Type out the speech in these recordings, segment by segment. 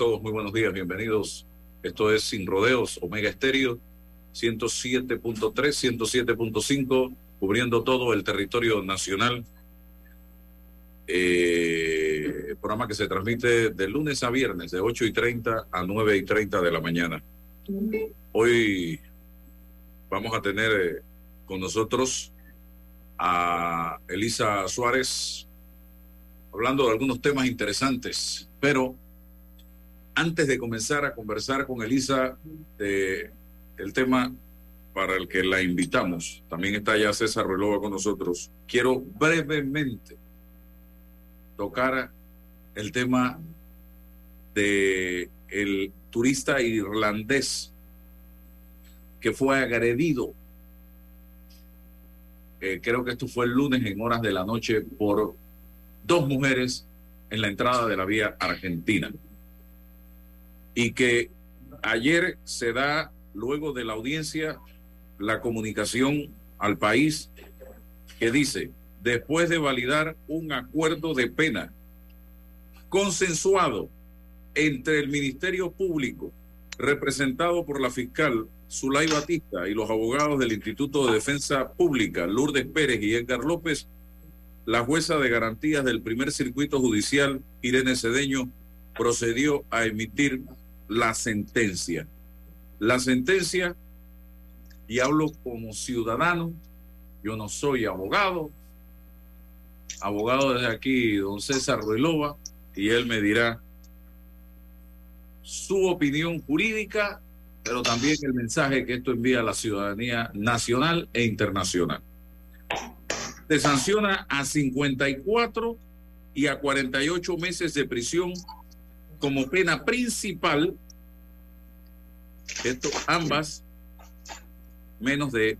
Todos muy buenos días, bienvenidos. Esto es Sin Rodeos, Omega Estéreo, 107.3, 107.5, cubriendo todo el territorio nacional. Eh, programa que se transmite de lunes a viernes, de 8 y 30 a 9 y 30 de la mañana. Hoy vamos a tener eh, con nosotros a Elisa Suárez hablando de algunos temas interesantes, pero antes de comenzar a conversar con Elisa de el tema para el que la invitamos, también está ya César Relova con nosotros, quiero brevemente tocar el tema de el turista irlandés que fue agredido. Eh, creo que esto fue el lunes en horas de la noche por dos mujeres en la entrada de la vía argentina y que ayer se da, luego de la audiencia, la comunicación al país que dice, después de validar un acuerdo de pena consensuado entre el Ministerio Público, representado por la fiscal Zulay Batista y los abogados del Instituto de Defensa Pública, Lourdes Pérez y Edgar López, la jueza de garantías del primer circuito judicial, Irene Cedeño, procedió a emitir la sentencia. La sentencia, y hablo como ciudadano, yo no soy abogado, abogado desde aquí, don César Ruelova, y él me dirá su opinión jurídica, pero también el mensaje que esto envía a la ciudadanía nacional e internacional. Se sanciona a 54 y a 48 meses de prisión como pena principal, esto, ambas menos de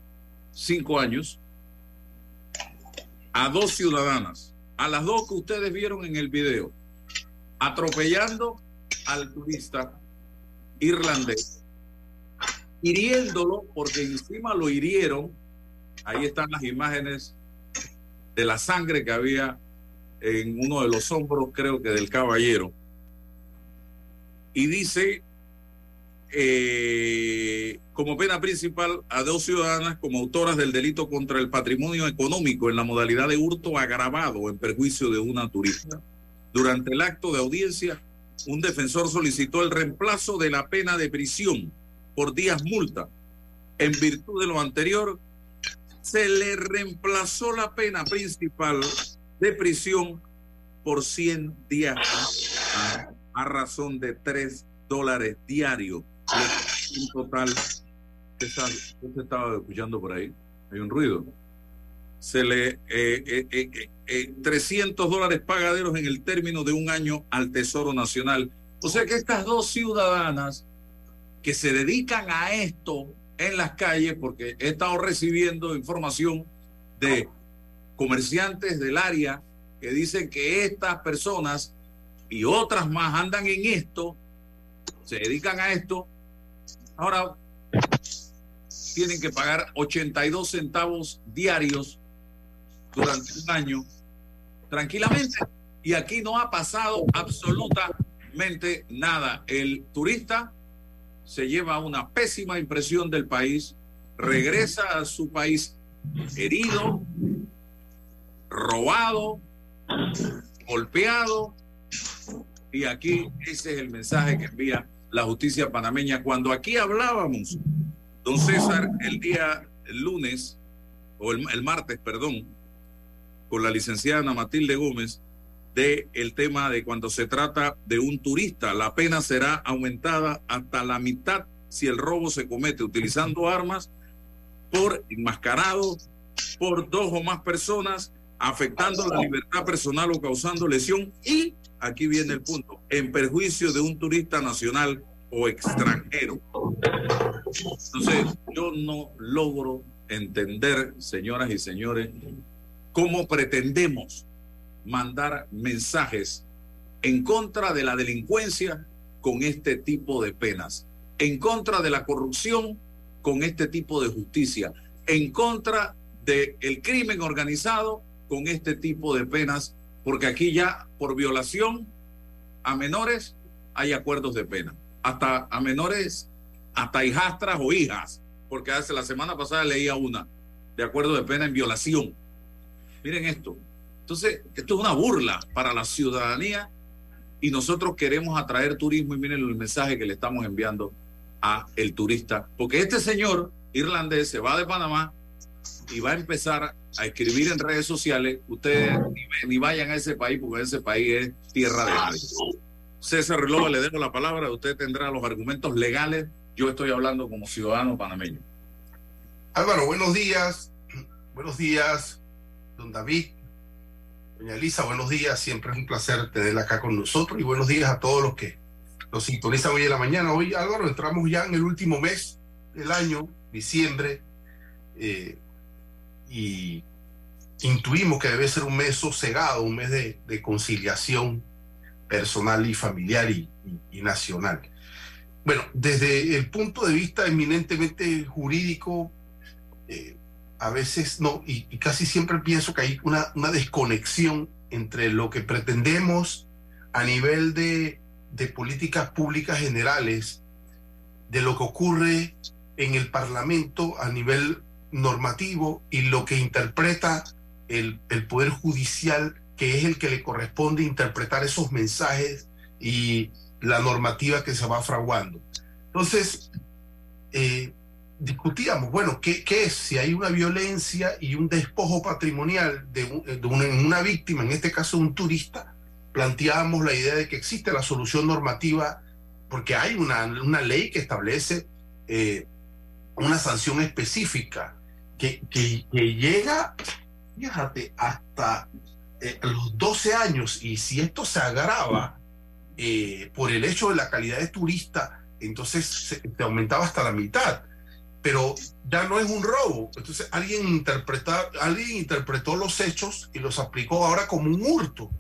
cinco años, a dos ciudadanas, a las dos que ustedes vieron en el video, atropellando al turista irlandés, hiriéndolo porque encima lo hirieron. Ahí están las imágenes de la sangre que había en uno de los hombros, creo que del caballero y dice eh, como pena principal a dos ciudadanas como autoras del delito contra el patrimonio económico en la modalidad de hurto agravado en perjuicio de una turista. Durante el acto de audiencia, un defensor solicitó el reemplazo de la pena de prisión por días multa. En virtud de lo anterior, se le reemplazó la pena principal de prisión por 100 días a razón de 3 dólares diarios. En total, ¿qué se estaba escuchando por ahí? Hay un ruido. Se le eh, eh, eh, 300 eh, dólares pagaderos en el término de un año al Tesoro Nacional. O sea que estas dos ciudadanas que se dedican a esto en las calles, porque he estado recibiendo información de comerciantes del área que dicen que estas personas y otras más andan en esto, se dedican a esto, ahora tienen que pagar 82 centavos diarios durante un año tranquilamente y aquí no ha pasado absolutamente nada. El turista se lleva una pésima impresión del país, regresa a su país herido, robado, golpeado, y aquí ese es el mensaje que envía la justicia panameña. Cuando aquí hablábamos, don César, el día lunes, o el, martes, perdón, con la licenciada Ana Matilde Gómez, de el tema de cuando se trata de un turista, la pena será aumentada hasta la mitad si el robo se comete utilizando armas por enmascarado por dos o más personas, afectando la libertad personal o causando lesión y, aquí viene el punto, en perjuicio de un turista nacional o extranjero. Entonces, yo no logro entender, señoras y señores, cómo pretendemos mandar mensajes en contra de la delincuencia con este tipo de penas, en contra de la corrupción con este tipo de justicia, en contra del el crimen organizado con este tipo de penas, porque aquí ya por violación a menores hay acuerdos de pena, hasta a menores, hasta hijastras o hijas, porque hace la semana pasada leía una de acuerdo de pena en violación. Miren esto. Entonces, esto es una burla para la ciudadanía y nosotros queremos atraer turismo y miren el mensaje que le estamos enviando a el turista, porque este señor irlandés se va de Panamá y va a empezar a escribir en redes sociales, ustedes ni, vayan a ese país porque ese país es tierra de nadie. César Relova, le dejo la palabra, usted tendrá los argumentos legales, yo estoy hablando como ciudadano panameño. Álvaro, buenos días, buenos días, don David, doña Elisa, buenos días, siempre es un placer tenerla acá con nosotros y buenos días a todos los que nos sintonizan hoy en la mañana. Hoy, Álvaro, entramos ya en el último mes del año, diciembre, eh, y intuimos que debe ser un mes sosegado, un mes de, conciliación personal y familiar y, nacional. Bueno, desde el punto de vista eminentemente jurídico, eh, a veces no, y, casi siempre pienso que hay una, desconexión entre lo que pretendemos a nivel de, de políticas públicas generales, de lo que ocurre en el Parlamento a nivel normativo y lo que interpreta el, el, Poder Judicial, que es el que le corresponde interpretar esos mensajes y la normativa que se va fraguando. Entonces, eh, discutíamos, bueno, ¿qué, ¿qué, es? Si hay una violencia y un despojo patrimonial de, de una, una, víctima, en este caso un turista, planteábamos la idea de que existe la solución normativa, porque hay una, una ley que establece eh, una sanción específica que, que, llega, fíjate, hasta eh, los 12 años y si esto se agrava eh, por el hecho de la calidad de turista, entonces se, aumentaba hasta la mitad. Pero ya no es un robo. Entonces alguien, interpreta, alguien interpretó los hechos y los aplicó ahora como un hurto.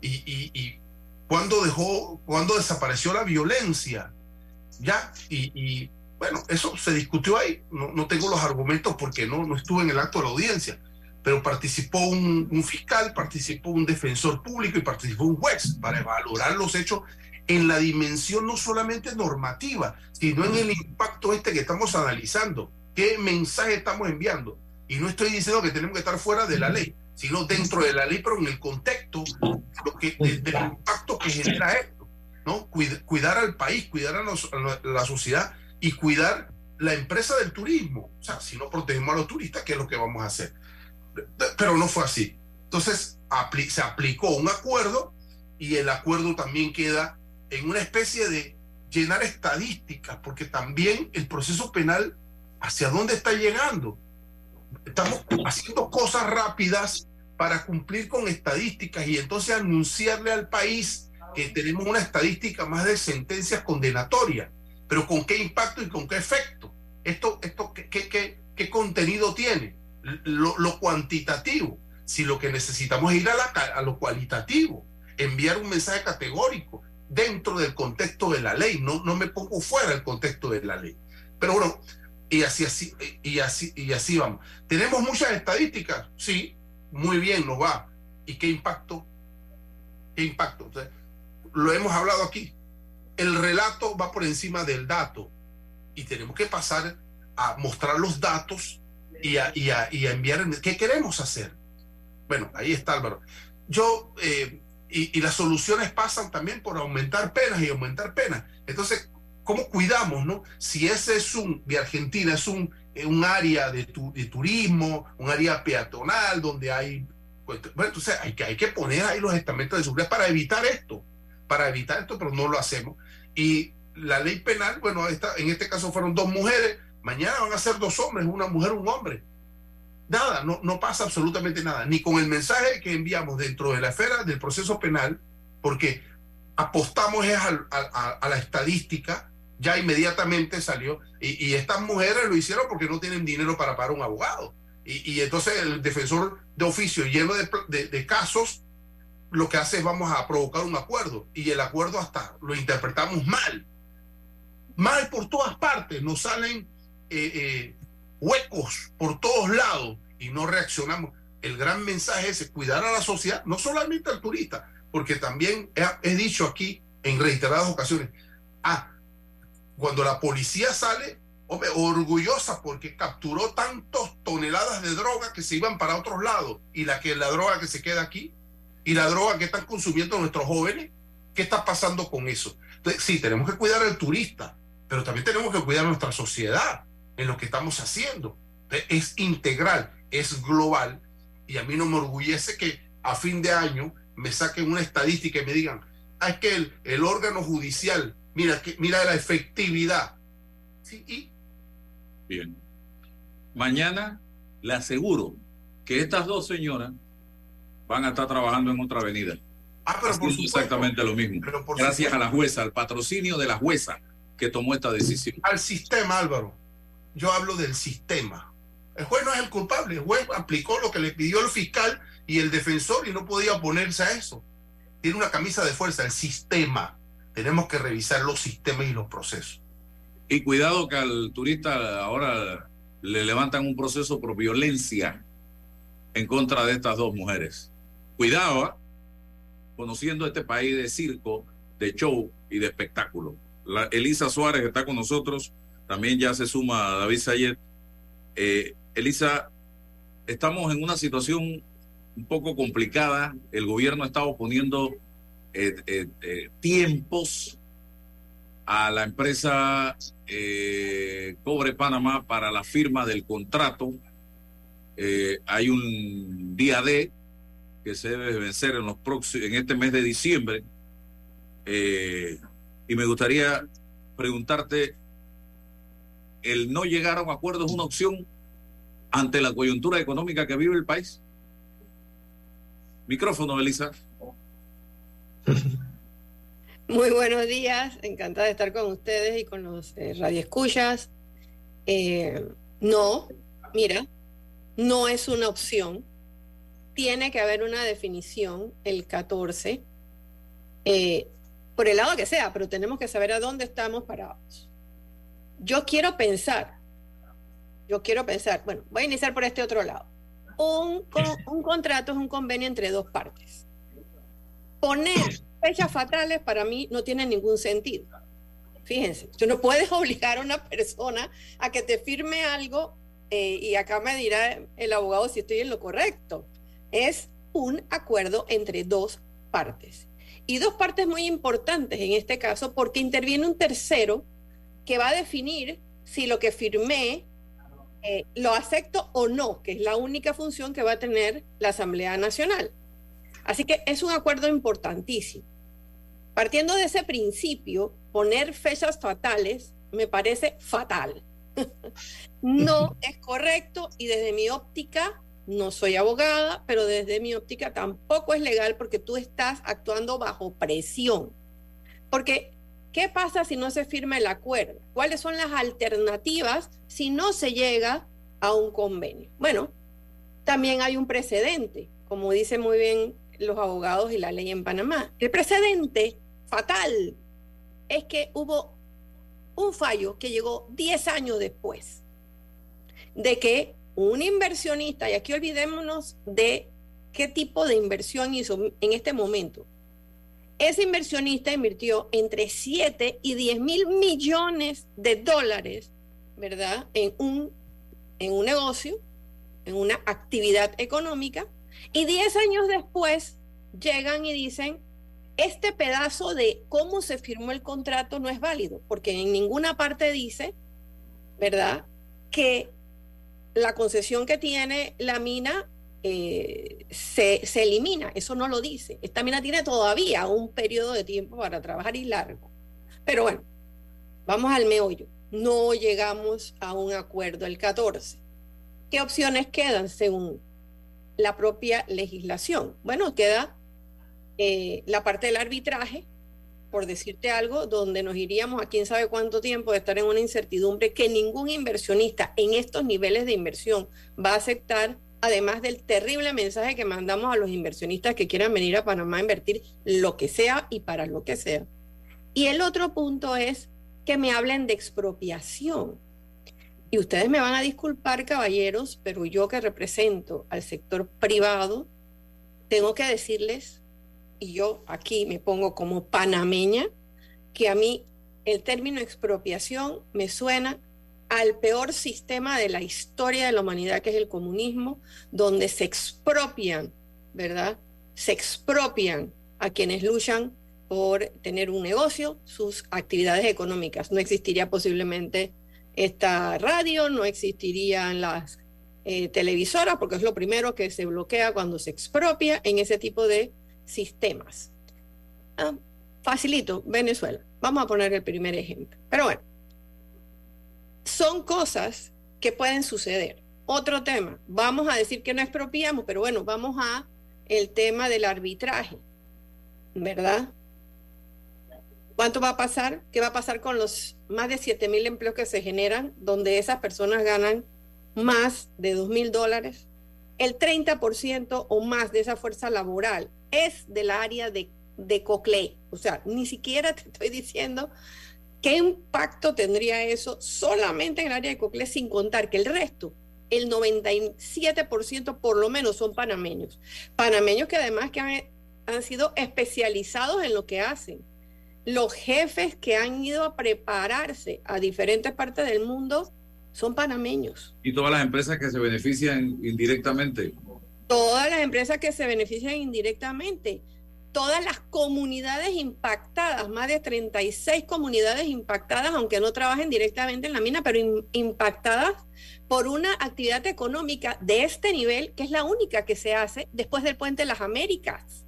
Y, y, y cuando dejó, cuando desapareció la violencia, ya, y, y bueno, eso se discutió ahí. No, no, tengo los argumentos porque no, no estuve en el acto de la audiencia, pero participó un, un, fiscal, participó un defensor público y participó un juez para evaluar los hechos en la dimensión no solamente normativa, sino en el impacto este que estamos analizando. ¿Qué mensaje estamos enviando? Y no estoy diciendo que tenemos que estar fuera de la ley, sino dentro de la ley, pero en el contexto lo que, del impacto que genera esto. ¿no? Cuidar, al país, cuidar a, a la sociedad y cuidar la empresa del turismo. O sea, si no protegemos a los turistas, ¿qué es lo que vamos a hacer? Pero no fue así. Entonces, se aplicó un acuerdo y el acuerdo también queda en una especie de llenar estadísticas, porque también el proceso penal, ¿hacia dónde está llegando? Estamos haciendo cosas rápidas para cumplir con estadísticas y entonces anunciarle al país que tenemos una estadística más de sentencias condenatorias pero ¿con qué impacto y con qué efecto? ¿Esto, esto qué, qué, qué, contenido tiene? Lo, cuantitativo. Si lo que necesitamos es ir a, la, a lo cualitativo, enviar un mensaje categórico dentro del contexto de la ley, no, no me pongo fuera del contexto de la ley. Pero bueno, y así, así, y así, y así vamos. ¿Tenemos muchas estadísticas? Sí, muy bien, nos va. ¿Y qué impacto? ¿Qué impacto? lo hemos hablado aquí el relato va por encima del dato y tenemos que pasar a mostrar los datos y a, y a, y a enviar qué queremos hacer. Bueno, ahí está Álvaro. Yo, eh, y, y, las soluciones pasan también por aumentar penas y aumentar penas. Entonces, ¿cómo cuidamos, no? Si ese es un, de Argentina, es un, eh, un área de, de turismo, un área peatonal donde hay, pues, bueno, entonces hay que, hay que poner ahí los estamentos de seguridad para evitar esto, para evitar esto, pero no lo hacemos. Y la ley penal, bueno, esta, en este caso fueron dos mujeres, mañana van a ser dos hombres, una mujer, un hombre. nada, no, no pasa absolutamente nada, ni con el mensaje que enviamos dentro de la esfera del proceso penal, porque apostamos a, la estadística, ya inmediatamente salió, y, estas mujeres lo hicieron porque no tienen dinero para pagar un abogado. Y, entonces el defensor de oficio lleno de, casos, lo que hace es vamos a provocar un acuerdo, y el acuerdo hasta lo interpretamos mal. Mal por todas partes, nos salen eh, eh, huecos por todos lados y no reaccionamos. El gran mensaje es cuidar a la sociedad, no solamente al turista, porque también he, dicho aquí en reiteradas ocasiones, ah, cuando la policía sale, hombre, orgullosa porque capturó tantas toneladas de droga que se iban para otros lados y la que la droga que se queda aquí y la droga que están consumiendo nuestros jóvenes, ¿qué está pasando con eso? Entonces, sí, tenemos que cuidar al turista, pero también tenemos que cuidar nuestra sociedad en lo que estamos haciendo. Es integral, es global y a mí no me orgullece que a fin de año me saquen una estadística y me digan, ah, es que el, órgano judicial, mira, que, mira la efectividad. Sí, y... Bien. Mañana le aseguro que estas dos señoras van a estar trabajando en otra avenida. Ah, pero por exactamente lo mismo. Gracias a la jueza, al patrocinio de la jueza que tomó esta decisión. Al sistema, Álvaro yo hablo del sistema. El juez no es el culpable, el juez aplicó lo que le pidió el fiscal y el defensor y no podía oponerse a eso. Tiene una camisa de fuerza, el sistema. Tenemos que revisar los sistemas y los procesos. Y cuidado que al turista ahora le levantan un proceso por violencia en contra de estas dos mujeres. Cuidado, ¿ah? conociendo este país de circo, de show y de espectáculo. La Elisa Suárez está con nosotros también ya se suma David Sayet. Eh, Elisa, estamos en una situación un poco complicada. El gobierno está oponiendo eh, eh, tiempos a la empresa Cobre Panamá para la firma del contrato. hay un día D que se debe vencer en, los próximos, en este mes de diciembre. y me gustaría preguntarte el no llegar a un acuerdo es una opción ante la coyuntura económica que vive el país? Micrófono, Elisa. Muy buenos días, encantada de estar con ustedes y con los eh, radioescuchas. Eh, no, mira, no es una opción. Tiene que haber una definición el 14, eh, por el lado que sea, pero tenemos que saber a dónde estamos parados yo quiero pensar, yo quiero pensar, bueno, voy a iniciar por este otro lado. Un, contrato es un convenio entre dos partes. Poner fechas fatales para mí no tiene ningún sentido. Fíjense, tú no puedes obligar a una persona a que te firme algo eh, y acá me dirá el abogado si estoy en lo correcto. Es un acuerdo entre dos partes. Y dos partes muy importantes en este caso porque interviene un tercero que va a definir si lo que firmé eh, lo acepto o no, que es la única función que va a tener la Asamblea Nacional. Así que es un acuerdo importantísimo. Partiendo de ese principio, poner fechas fatales me parece fatal. no es correcto y desde mi óptica, no soy abogada, pero desde mi óptica tampoco es legal porque tú estás actuando bajo presión. Porque ¿Qué pasa si no se firma el acuerdo? ¿Cuáles son las alternativas si no se llega a un convenio? Bueno, también hay un precedente, como dicen muy bien los abogados y la ley en Panamá. El precedente fatal es que hubo un fallo que llegó 10 años después de que un inversionista, y aquí olvidémonos de qué tipo de inversión hizo en este momento, ese inversionista invirtió entre 7 y 10 mil millones de dólares, ¿verdad? En un, en un negocio, en una actividad económica, y 10 años después llegan y dicen, este pedazo de cómo se firmó el contrato no es válido, porque en ninguna parte dice, ¿verdad?, que la concesión que tiene la mina eh, se, elimina. Eso no lo dice. Esta mina tiene todavía un periodo de tiempo para trabajar y largo. Pero bueno, vamos al meollo. No llegamos a un acuerdo el 14. ¿qué opciones quedan según la propia legislación? Bueno, queda eh, la parte del arbitraje, por decirte algo, donde nos iríamos a quién sabe cuánto tiempo de estar en una incertidumbre que ningún inversionista en estos niveles de inversión va a aceptar, además del terrible mensaje que mandamos a los inversionistas que quieran venir a Panamá a invertir lo que sea y para lo que sea. Y el otro punto es que me hablen de expropiación. Y ustedes me van a disculpar, caballeros, pero yo que represento al sector privado, tengo que decirles y yo aquí me pongo como panameña, que a mí el término expropiación me suena al peor sistema de la historia de la humanidad, que es el comunismo, donde se expropian, ¿verdad? Se expropian a quienes luchan por tener un negocio, sus actividades económicas. No existiría posiblemente esta radio, no existirían las eh, televisoras, porque es lo primero que se bloquea cuando se expropia en ese tipo de sistemas. Ah, facilito, Venezuela. Vamos a poner el primer ejemplo. Pero bueno, son cosas que pueden suceder. Otro tema, vamos a decir que no expropiamos, pero bueno, vamos a el tema del arbitraje, ¿verdad? ¿Cuánto va a pasar? ¿Qué va a pasar con los más de 7 mil empleos que se generan, donde esas personas ganan más de 2 mil dólares? El 30% o más de esa fuerza laboral es del área de, de Coclé. O sea, ni siquiera te estoy diciendo qué impacto tendría eso solamente en el área de Coclé, sin contar que el resto, el 97% por lo menos son panameños. Panameños que además que han, han sido especializados en lo que hacen. Los jefes que han ido a prepararse a diferentes partes del mundo son panameños. Y todas las empresas que se benefician indirectamente todas las empresas que se benefician indirectamente, todas las comunidades impactadas, más de 36 comunidades impactadas, aunque no trabajen directamente en la mina, pero impactadas por una actividad económica de este nivel, que es la única que se hace después del puente de las Américas.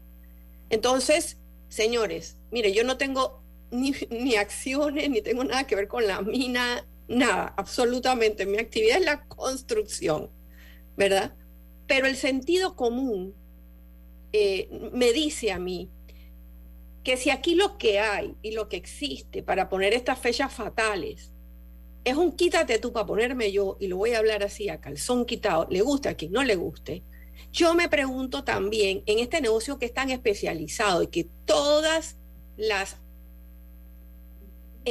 Entonces, señores, mire, yo no tengo ni, ni acciones, ni tengo nada que ver con la mina, nada, absolutamente. Mi actividad es la construcción, ¿verdad? Pero el sentido común eh, me dice a mí que si aquí lo que hay y lo que existe para poner estas fechas fatales es un quítate tú para ponerme yo, y lo voy a hablar así a calzón quitado, le guste a quien no le guste, yo me pregunto también en este negocio que es tan especializado y que todas las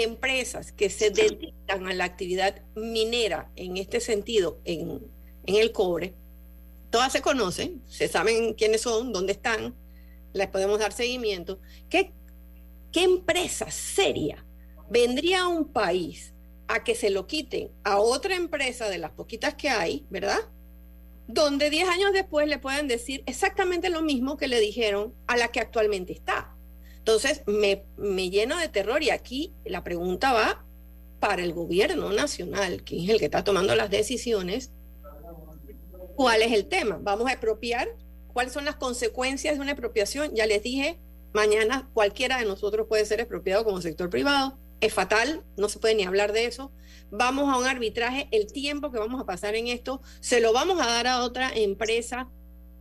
empresas que se dedican a la actividad minera en este sentido, en, en el cobre, todas se conocen, se saben quiénes son, dónde están, les podemos dar seguimiento. ¿Qué, qué empresa seria vendría a un país a que se lo quiten a otra empresa de las poquitas que hay, ¿verdad? Donde 10 años después le pueden decir exactamente lo mismo que le dijeron a la que actualmente está. Entonces, me, me lleno de terror y aquí la pregunta va para el gobierno nacional, que es el que está tomando las decisiones, ¿Cuál es el tema? Vamos a expropiar. ¿Cuáles son las consecuencias de una expropiación? Ya les dije, mañana cualquiera de nosotros puede ser expropiado como sector privado. Es fatal, no se puede ni hablar de eso. Vamos a un arbitraje, el tiempo que vamos a pasar en esto, se lo vamos a dar a otra empresa.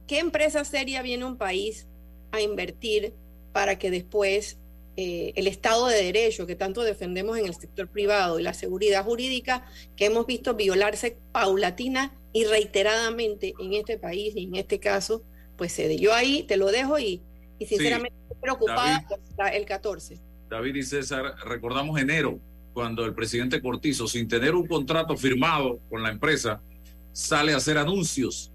¿Qué empresa seria viene un país a invertir para que después eh, el Estado de Derecho que tanto defendemos en el sector privado y la seguridad jurídica que hemos visto violarse paulatina y reiteradamente en este país y en este caso, pues cede. Yo ahí te lo dejo y, y sinceramente estoy preocupada el 14. David y César, recordamos enero, cuando el presidente Cortizo, sin tener un contrato firmado con la empresa, sale a hacer anuncios.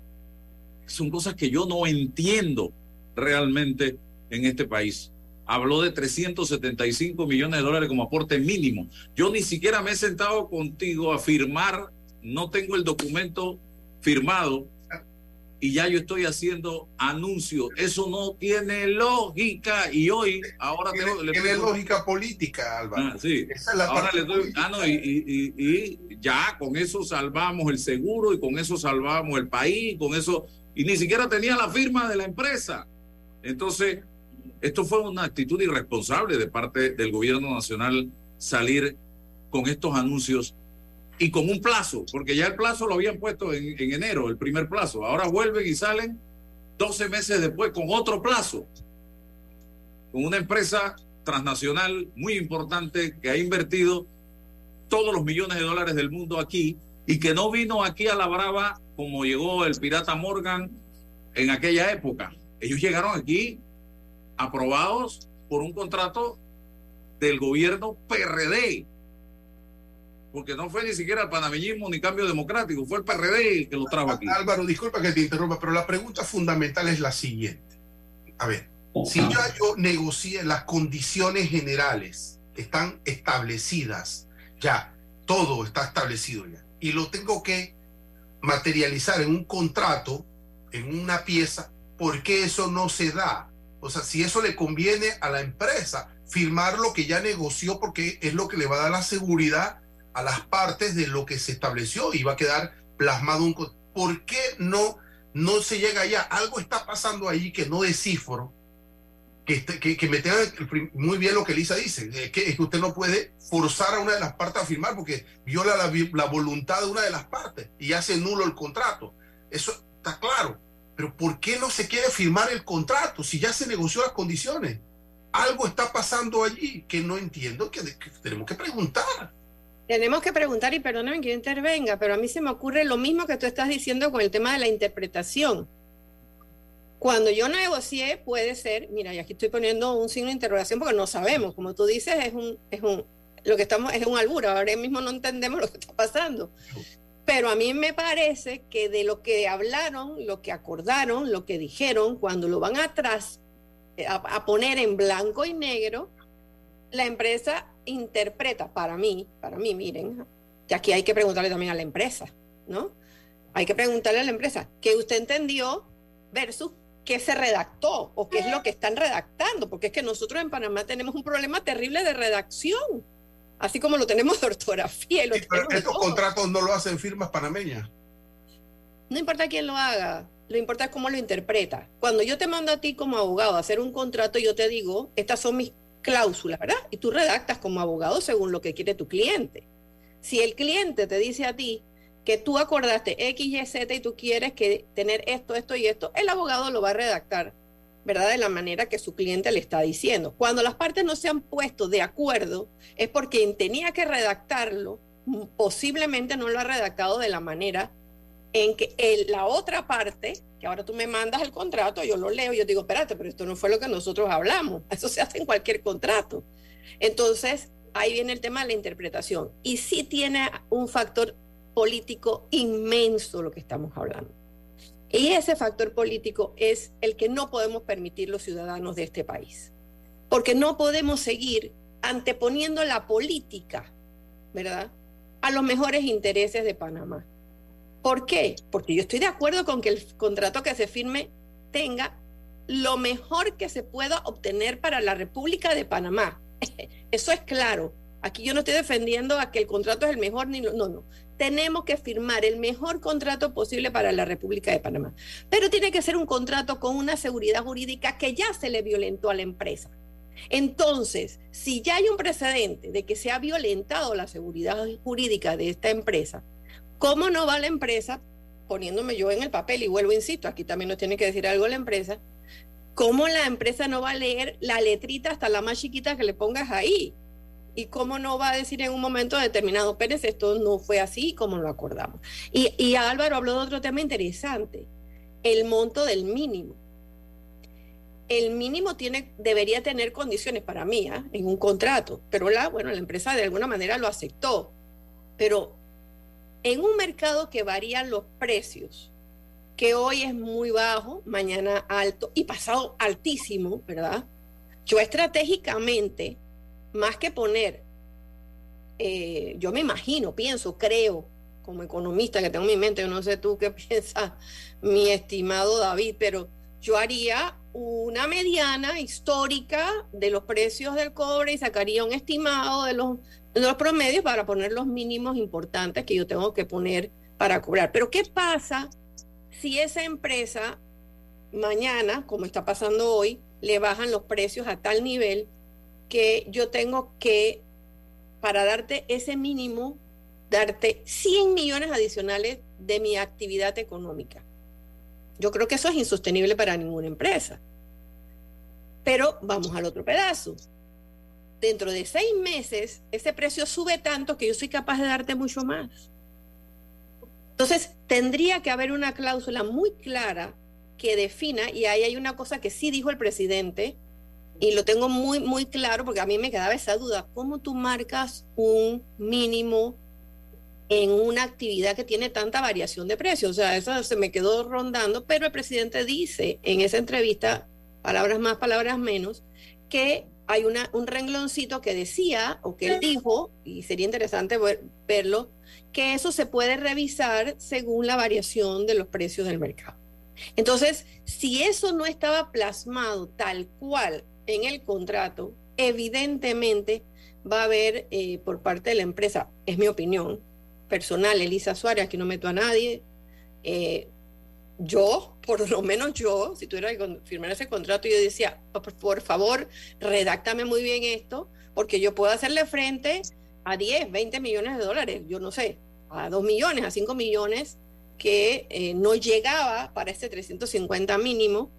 Son cosas que yo no entiendo realmente en este país habló de 375 millones de dólares como aporte mínimo. Yo ni siquiera me he sentado contigo a firmar, no tengo el documento firmado y ya yo estoy haciendo anuncios. Eso no tiene lógica y hoy, ahora tiene, tengo... Tiene lógica política, Álvaro. Ah, sí. ahora le doy... Ah, no, y, y, y, ya con eso salvamos el seguro y con eso salvamos el país, con eso... Y ni siquiera tenía la firma de la empresa. Entonces, esto fue una actitud irresponsable de parte del gobierno nacional salir con estos anuncios y con un plazo, porque ya el plazo lo habían puesto en, en enero, el primer plazo. Ahora vuelven y salen 12 meses después con otro plazo, con una empresa transnacional muy importante que ha invertido todos los millones de dólares del mundo aquí y que no vino aquí a la brava como llegó el pirata Morgan en aquella época. Ellos llegaron aquí aprobados por un contrato del gobierno PRD, porque no fue ni siquiera el panameñismo ni cambio democrático, fue el PRD que lo trajo aquí. Álvaro, disculpa que te interrumpa, pero la pregunta fundamental es la siguiente. A ver, si ya yo negocié las condiciones generales, están establecidas, ya, todo está establecido ya, y lo tengo que materializar en un contrato, en una pieza, ¿por qué eso no se da? O sea, si eso le conviene a la empresa, firmar lo que ya negoció porque es lo que le va a dar la seguridad a las partes de lo que se estableció y va a quedar plasmado un... ¿Por qué no, no se llega allá? Algo está pasando ahí que no descifro, que, que, que me tenga muy bien lo que Lisa dice, que, es que usted no puede forzar a una de las partes a firmar porque viola la, la voluntad de una de las partes y hace nulo el contrato. Eso está claro. Pero ¿por qué no se quiere firmar el contrato si ya se negoció las condiciones? Algo está pasando allí que no entiendo, que, que tenemos que preguntar. Tenemos que preguntar, y perdóname que yo intervenga, pero a mí se me ocurre lo mismo que tú estás diciendo con el tema de la interpretación. Cuando yo negocié, puede ser, mira, y aquí estoy poniendo un signo de interrogación porque no sabemos, como tú dices, es un, es un, lo que estamos es un albur, ahora mismo no entendemos lo que está pasando. Pero a mí me parece que de lo que hablaron, lo que acordaron, lo que dijeron, cuando lo van atrás a, a poner en blanco y negro, la empresa interpreta para mí, para mí, miren, que aquí hay que preguntarle también a la empresa, ¿no? Hay que preguntarle a la empresa qué usted entendió versus qué se redactó o qué es lo que están redactando, porque es que nosotros en Panamá tenemos un problema terrible de redacción, así como lo tenemos de ortografía. Y lo sí, pero estos contratos no lo hacen firmas panameñas. No importa quién lo haga, lo importa es cómo lo interpreta. Cuando yo te mando a ti como abogado a hacer un contrato, yo te digo, estas son mis cláusulas, ¿verdad? Y tú redactas como abogado según lo que quiere tu cliente. Si el cliente te dice a ti que tú acordaste X, Y, Z y tú quieres que tener esto, esto y esto, el abogado lo va a redactar, ¿verdad? De la manera que su cliente le está diciendo. Cuando las partes no se han puesto de acuerdo, es porque quien tenía que redactarlo, posiblemente no lo ha redactado de la manera en que la otra parte, que ahora tú me mandas el contrato, yo lo leo yo digo, espérate, pero esto no fue lo que nosotros hablamos. Eso se hace en cualquier contrato. Entonces, ahí viene el tema de la interpretación. Y sí tiene un factor político inmenso lo que estamos hablando. Y ese factor político es el que no podemos permitir los ciudadanos de este país. Porque no podemos seguir anteponiendo la política, ¿verdad? A los mejores intereses de Panamá. ¿Por qué? Porque yo estoy de acuerdo con que el contrato que se firme tenga lo mejor que se pueda obtener para la República de Panamá. Eso es claro. Aquí yo no estoy defendiendo a que el contrato es el mejor, ni no, no. Tenemos que firmar el mejor contrato posible para la República de Panamá. Pero tiene que ser un contrato con una seguridad jurídica que ya se le violentó a la empresa. Entonces, si ya hay un precedente de que se ha violentado la seguridad jurídica de esta empresa, ¿Cómo no va la empresa, poniéndome yo en el papel y vuelvo, insisto, aquí también nos tiene que decir algo la empresa, cómo la empresa no va a leer la letrita hasta la más chiquita que le pongas ahí? ¿Y cómo no va a decir en un momento determinado, Pérez, esto no fue así como lo acordamos? Y, y Álvaro habló de otro tema interesante, el monto del mínimo. El mínimo tiene, debería tener condiciones para mí ¿eh? en un contrato, pero la, bueno, la empresa de alguna manera lo aceptó. Pero en un mercado que varían los precios, que hoy es muy bajo, mañana alto y pasado altísimo, ¿verdad? Yo estratégicamente, más que poner, eh, yo me imagino, pienso, creo, como economista que tengo en mi mente, yo no sé tú qué piensas, mi estimado David, pero yo haría una mediana histórica de los precios del cobre y sacaría un estimado de los los promedios para poner los mínimos importantes que yo tengo que poner para cobrar. Pero ¿qué pasa si esa empresa mañana, como está pasando hoy, le bajan los precios a tal nivel que yo tengo que, para darte ese mínimo, darte 100 millones adicionales de mi actividad económica. Yo creo que eso es insostenible para ninguna empresa. Pero vamos al otro pedazo. Dentro de seis meses, ese precio sube tanto que yo soy capaz de darte mucho más. Entonces, tendría que haber una cláusula muy clara que defina, y ahí hay una cosa que sí dijo el presidente, y lo tengo muy, muy claro porque a mí me quedaba esa duda, ¿cómo tú marcas un mínimo en una actividad que tiene tanta variación de precios? O sea, eso se me quedó rondando, pero el presidente dice en esa entrevista, palabras más, palabras menos, que hay una, un rengloncito que decía, o que él dijo, y sería interesante verlo, que eso se puede revisar según la variación de los precios del mercado. Entonces, si eso no estaba plasmado tal cual en el contrato, evidentemente va a haber eh, por parte de la empresa, es mi opinión personal, Elisa Suárez, aquí no meto a nadie, eh, yo, por lo menos yo, si tuviera que firmar ese contrato, yo decía, por, favor, redáctame muy bien esto, porque yo puedo hacerle frente a 10, 20 millones de dólares, yo no sé, a 2 millones, a 5 millones, que eh, no llegaba para ese 350 mínimo,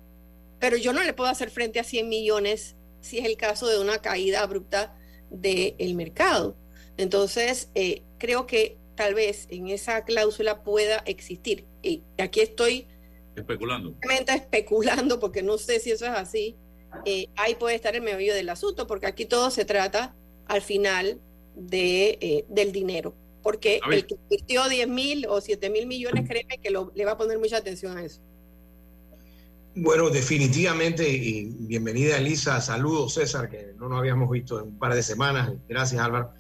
pero yo no le puedo hacer frente a 100 millones si es el caso de una caída abrupta del mercado. Entonces, eh, creo que tal vez en esa cláusula pueda existir. Y aquí estoy especulando. especulando porque no sé si eso es así. Eh, ahí puede estar el medio del asunto, porque aquí todo se trata al final de, del dinero porque el que invirtió 10 mil o 7 mil millones, créeme que le va a poner mucha atención a eso. Bueno, definitivamente, y bienvenida Elisa, saludos César, que no nos habíamos visto en un par de semanas, gracias Álvaro.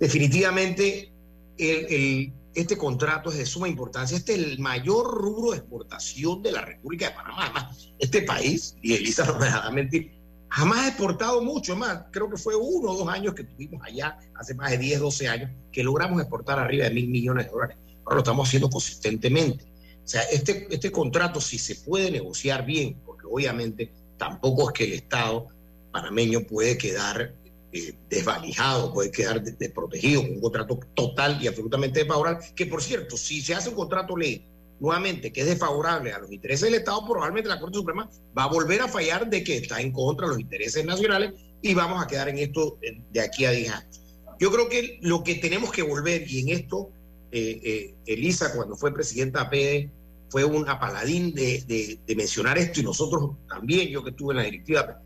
Definitivamente, este contrato es de suma importancia, este es el mayor rubro de exportación de la República de Panamá. Además, este país, y Elisa no me dejará mentir, jamás ha exportado mucho más. Creo que fue uno o dos años que tuvimos allá, hace más de 10, 12 años, que logramos exportar arriba de mil millones de dólares. Ahora lo estamos haciendo consistentemente. O sea, este, este contrato, si se puede negociar bien, porque obviamente tampoco es que el Estado panameño puede quedar eh, desvalijado, puede quedar desprotegido con un contrato total y absolutamente desfavorable, que por cierto, si se hace un contrato ley nuevamente, que es desfavorable a los intereses del Estado, probablemente la Corte Suprema va a volver a fallar de que está en contra de los intereses nacionales y vamos a quedar en esto de aquí a 10 años. Yo creo que lo que tenemos que volver, y en esto eh, eh, Elisa, cuando fue presidenta PD, fue una paladín de, de, mencionar esto, y nosotros también, yo que estuve en la directiva,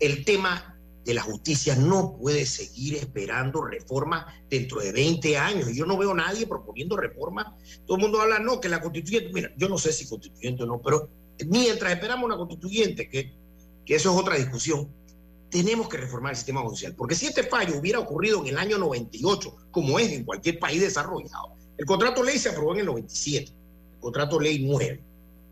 el tema de la justicia no puede seguir esperando reformas dentro de 20 años. Yo no veo a nadie proponiendo reformas. Todo el mundo habla, no, que la constituyente, mira, yo no sé si constituyente o no, pero mientras esperamos una constituyente, que eso es otra discusión, tenemos que reformar el sistema judicial. Porque si este fallo hubiera ocurrido en el año 98, como es en cualquier país desarrollado, el contrato ley se aprobó en el 97, el contrato ley 9.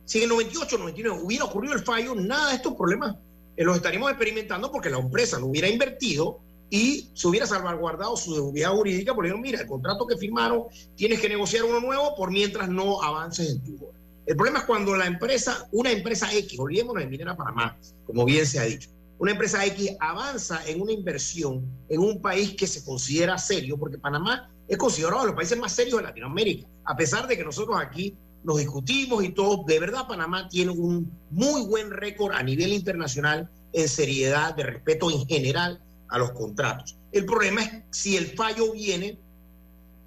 Si en el 98, 99 hubiera ocurrido el fallo, nada de estos problemas eh, los estaríamos experimentando porque la empresa no hubiera invertido y se hubiera salvaguardado su seguridad jurídica, porque mira, el contrato que firmaron, tienes que negociar uno nuevo por mientras no avances en tu obra. El problema es cuando la empresa, una empresa X, olvidémonos de Minera Panamá, como bien se ha dicho, una empresa X avanza en una inversión en un país que se considera serio, porque Panamá es considerado uno de los países más serios de Latinoamérica, a pesar de que nosotros aquí nos discutimos y todo. De verdad, Panamá tiene un muy buen récord a nivel internacional en seriedad, de respeto en general a los contratos. El problema es si el fallo viene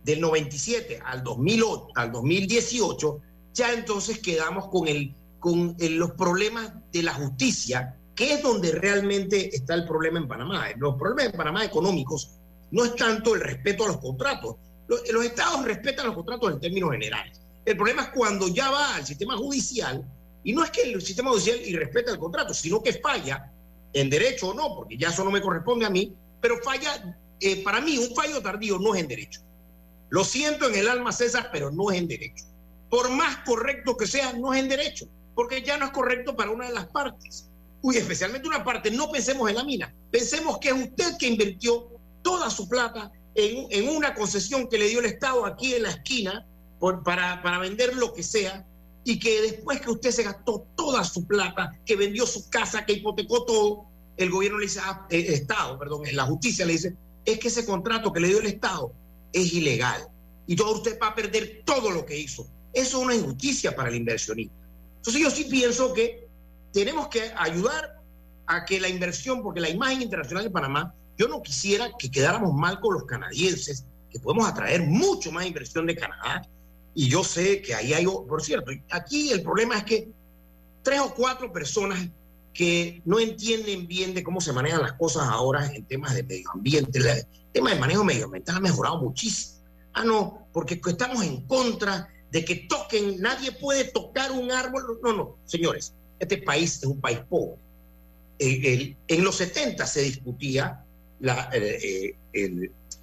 del 97 al 2008, al 2018, ya entonces quedamos con, el, con los problemas de la justicia, que es donde realmente está el problema en Panamá. Los problemas en Panamá económicos no es tanto el respeto a los contratos. los estados respetan los contratos en términos generales el problema es cuando ya va al sistema judicial, y no es que el sistema judicial irrespeta el contrato, sino que falla en derecho o no, porque ya eso no me corresponde a mí, pero falla, eh, para mí un fallo tardío no es en derecho. Lo siento en el alma César, pero no es en derecho. Por más correcto que sea, no es en derecho, porque ya no es correcto para una de las partes. Uy, especialmente una parte, no pensemos en la mina, pensemos que es usted que invirtió toda su plata en, en una concesión que le dio el Estado aquí en la esquina para, para vender lo que sea y que después que usted se gastó toda su plata, que vendió su casa, que hipotecó todo, el gobierno le dice, ah, el Estado, perdón, la justicia le dice, es que ese contrato que le dio el Estado es ilegal. y todo usted va a perder todo lo que hizo. Eso es una injusticia para el inversionista. Entonces yo sí pienso que tenemos que ayudar a que la inversión, porque la imagen internacional de Panamá, yo no quisiera que quedáramos mal con los canadienses, que podemos atraer mucho más inversión de Canadá. Y yo sé que ahí hay, por cierto, aquí el problema es que tres o cuatro personas que no entienden bien de cómo se manejan las cosas ahora en temas de medio ambiente. El tema de manejo medioambiental ha mejorado muchísimo. Ah, no, porque estamos en contra de que toquen, nadie puede tocar un árbol. No, no, señores, este país es un país pobre. en los 70 se discutía la, eh,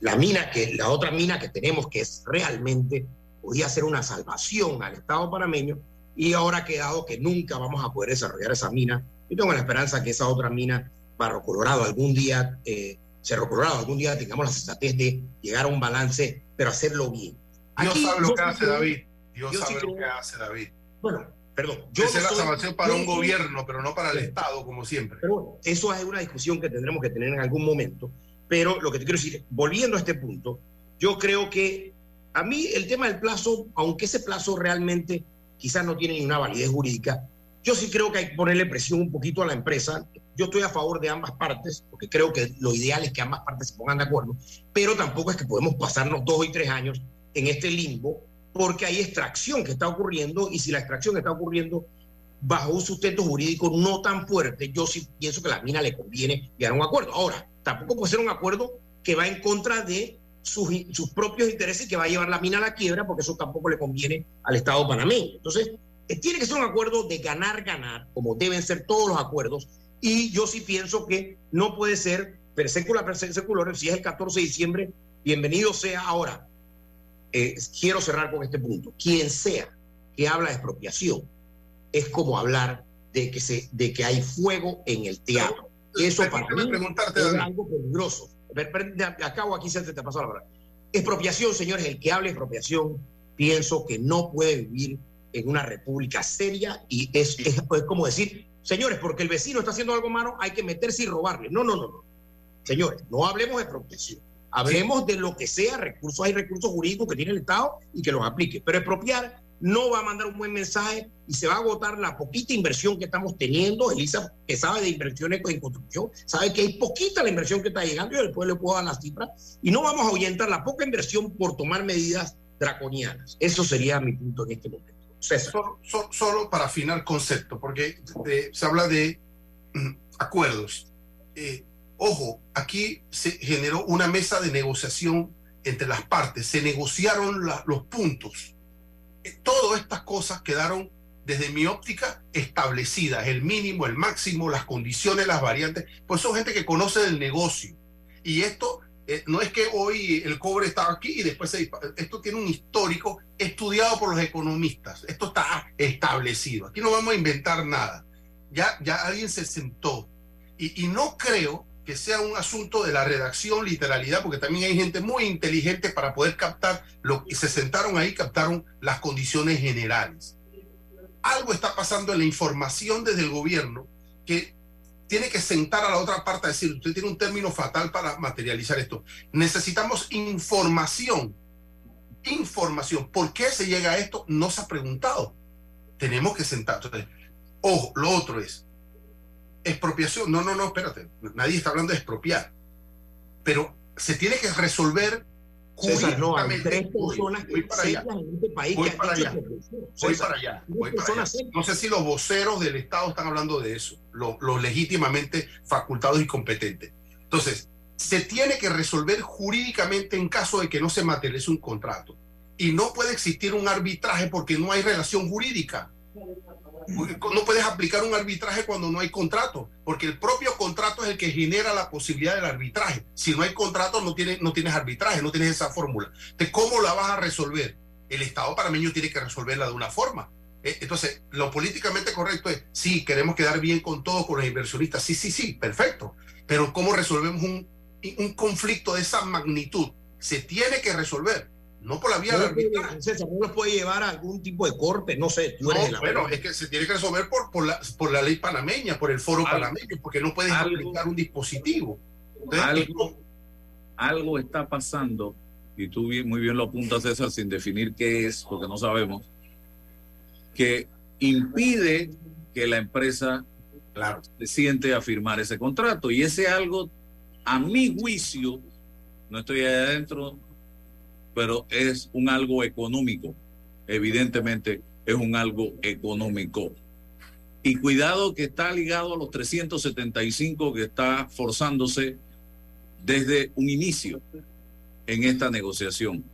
la mina que, la otra mina que tenemos que es realmente podía ser una salvación al Estado panameño y ahora ha quedado que nunca vamos a poder desarrollar esa mina. Yo tengo la esperanza que esa otra mina, Barro Colorado, algún día, eh, Cerro Colorado, algún día tengamos la sensatez de llegar a un balance, pero hacerlo bien. Dios sabe lo que hace David. Dios sabe lo que hace David. Bueno, perdón. Yo Esa es la salvación para un gobierno, pero no para el Estado, como siempre. Pero bueno, eso es una discusión que tendremos que tener en algún momento. Pero lo que te quiero decir, volviendo a este punto, yo creo que a mí el tema del plazo, aunque ese plazo realmente quizás no tiene ninguna validez jurídica. Yo sí creo que hay que ponerle presión un poquito a la empresa. Yo estoy a favor de ambas partes, porque creo que lo ideal es que ambas partes se pongan de acuerdo, pero tampoco es que podemos pasarnos dos y tres años en este limbo, porque hay extracción que está ocurriendo y si la extracción está ocurriendo bajo un sustento jurídico no tan fuerte, yo sí pienso que a la mina le conviene llegar a un acuerdo. Ahora, tampoco puede ser un acuerdo que va en contra de sus, propios intereses que va a llevar la mina a la quiebra, porque eso tampoco le conviene al Estado panameño. Entonces, eh, tiene que ser un acuerdo de ganar-ganar, como deben ser todos los acuerdos, y yo sí pienso que no puede ser per secula, per si es el 14 de diciembre, bienvenido sea. Ahora, eh, quiero cerrar con este punto. Quien sea que habla de expropiación, es como hablar de que, se, de que hay fuego en el teatro. Eso para mí es algo peligroso acabo aquí se te pasó la palabra. Expropiación, señores, el que hable expropiación, pienso que no puede vivir en una república seria y es, es, como decir, señores, porque el vecino está haciendo algo malo, hay que meterse y robarle. No, no, no, no. Señores, no hablemos de expropiación. Hablemos de lo que sea, recursos, hay recursos jurídicos que tiene el Estado y que los aplique. Pero expropiar no va a mandar un buen mensaje y se va a agotar la poquita inversión que estamos teniendo. Elisa, que sabe de inversiones en construcción, sabe que hay poquita la inversión que está llegando y después le puedo dar las cifras. Y no vamos a ahuyentar la poca inversión por tomar medidas draconianas. Eso sería mi punto en este momento. Solo, solo, para afinar concepto, porque eh, se habla de mm, acuerdos. Eh, ojo, aquí se generó una mesa de negociación entre las partes, se negociaron los puntos. Todas estas cosas quedaron desde mi óptica establecidas, el mínimo, el máximo, las condiciones, las variantes, pues son gente que conoce del negocio. Y esto eh, no es que hoy el cobre está aquí y después se esto tiene un histórico estudiado por los economistas, esto está establecido, aquí no vamos a inventar nada, ya, ya alguien se sentó. Y, y no creo que sea un asunto de la redacción, literalidad, porque también hay gente muy inteligente para poder captar lo que se sentaron ahí, captaron las condiciones generales. Algo está pasando en la información desde el gobierno que tiene que sentar a la otra parte a decir, usted tiene un término fatal para materializar esto. Necesitamos información. Información. ¿Por qué se llega a esto? No se ha preguntado. Tenemos que sentar. ojo, lo otro es, expropiación. No, no, no, espérate. Nadie está hablando de expropiar. Pero se tiene que resolver César, no, hay tres personas voy para allá. En este país voy para allá. Voy para allá. Voy para allá. No sé si los voceros del Estado están hablando de eso, los, los legítimamente facultados y competentes. Entonces, se tiene que resolver jurídicamente en caso de que no se materialice un contrato. Y no puede existir un arbitraje porque no hay relación jurídica. No puedes aplicar un arbitraje cuando no hay contrato, porque el propio contrato es el que genera la posibilidad del arbitraje. Si no hay contrato, no tienes, no tienes arbitraje, no tienes esa fórmula. Entonces, ¿cómo la vas a resolver? El Estado panameño tiene que resolverla de una forma. Eh, entonces, lo políticamente correcto es, sí, queremos quedar bien con todos, con los inversionistas. Sí, sí, sí, perfecto. Pero ¿cómo resolvemos un, un conflicto de esa magnitud? Se tiene que resolver no por la vía de arbitraje. César, no los puede llevar a algún tipo de corte, no sé. Tú eres no, bueno, es que se tiene que resolver por, por, la, por la ley panameña, por el foro panameño, porque no puedes aplicar un dispositivo. algo, algo está pasando y tú muy bien lo apuntas, César, sin definir qué es, porque no sabemos, que impide que la empresa claro. se siente a firmar ese contrato. Y ese algo, a mi juicio, no estoy ahí adentro, pero es un algo económico. Evidentemente es un algo económico. Y cuidado que está ligado a los 375 que está forzándose desde un inicio en esta negociación.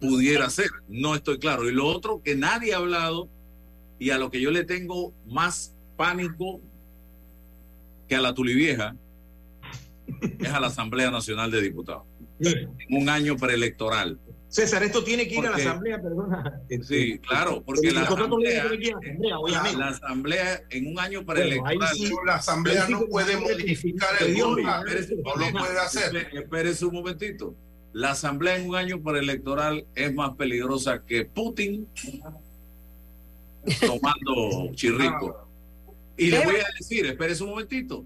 Pudiera ser, no estoy claro. Y lo otro que nadie ha hablado y a lo que yo le tengo más pánico que a la tulivieja es a la Asamblea Nacional de Diputados. En un año preelectoral. César, esto tiene que ir a la Asamblea, perdona. Sí, claro, porque la asamblea, la asamblea, en un año preelectoral. la Asamblea no puede modificar el no lo puede hacer. Espérese un momentito. La Asamblea en un año preelectoral es más peligrosa que Putin tomando chirrico. Y le voy a decir, espérese un momentito.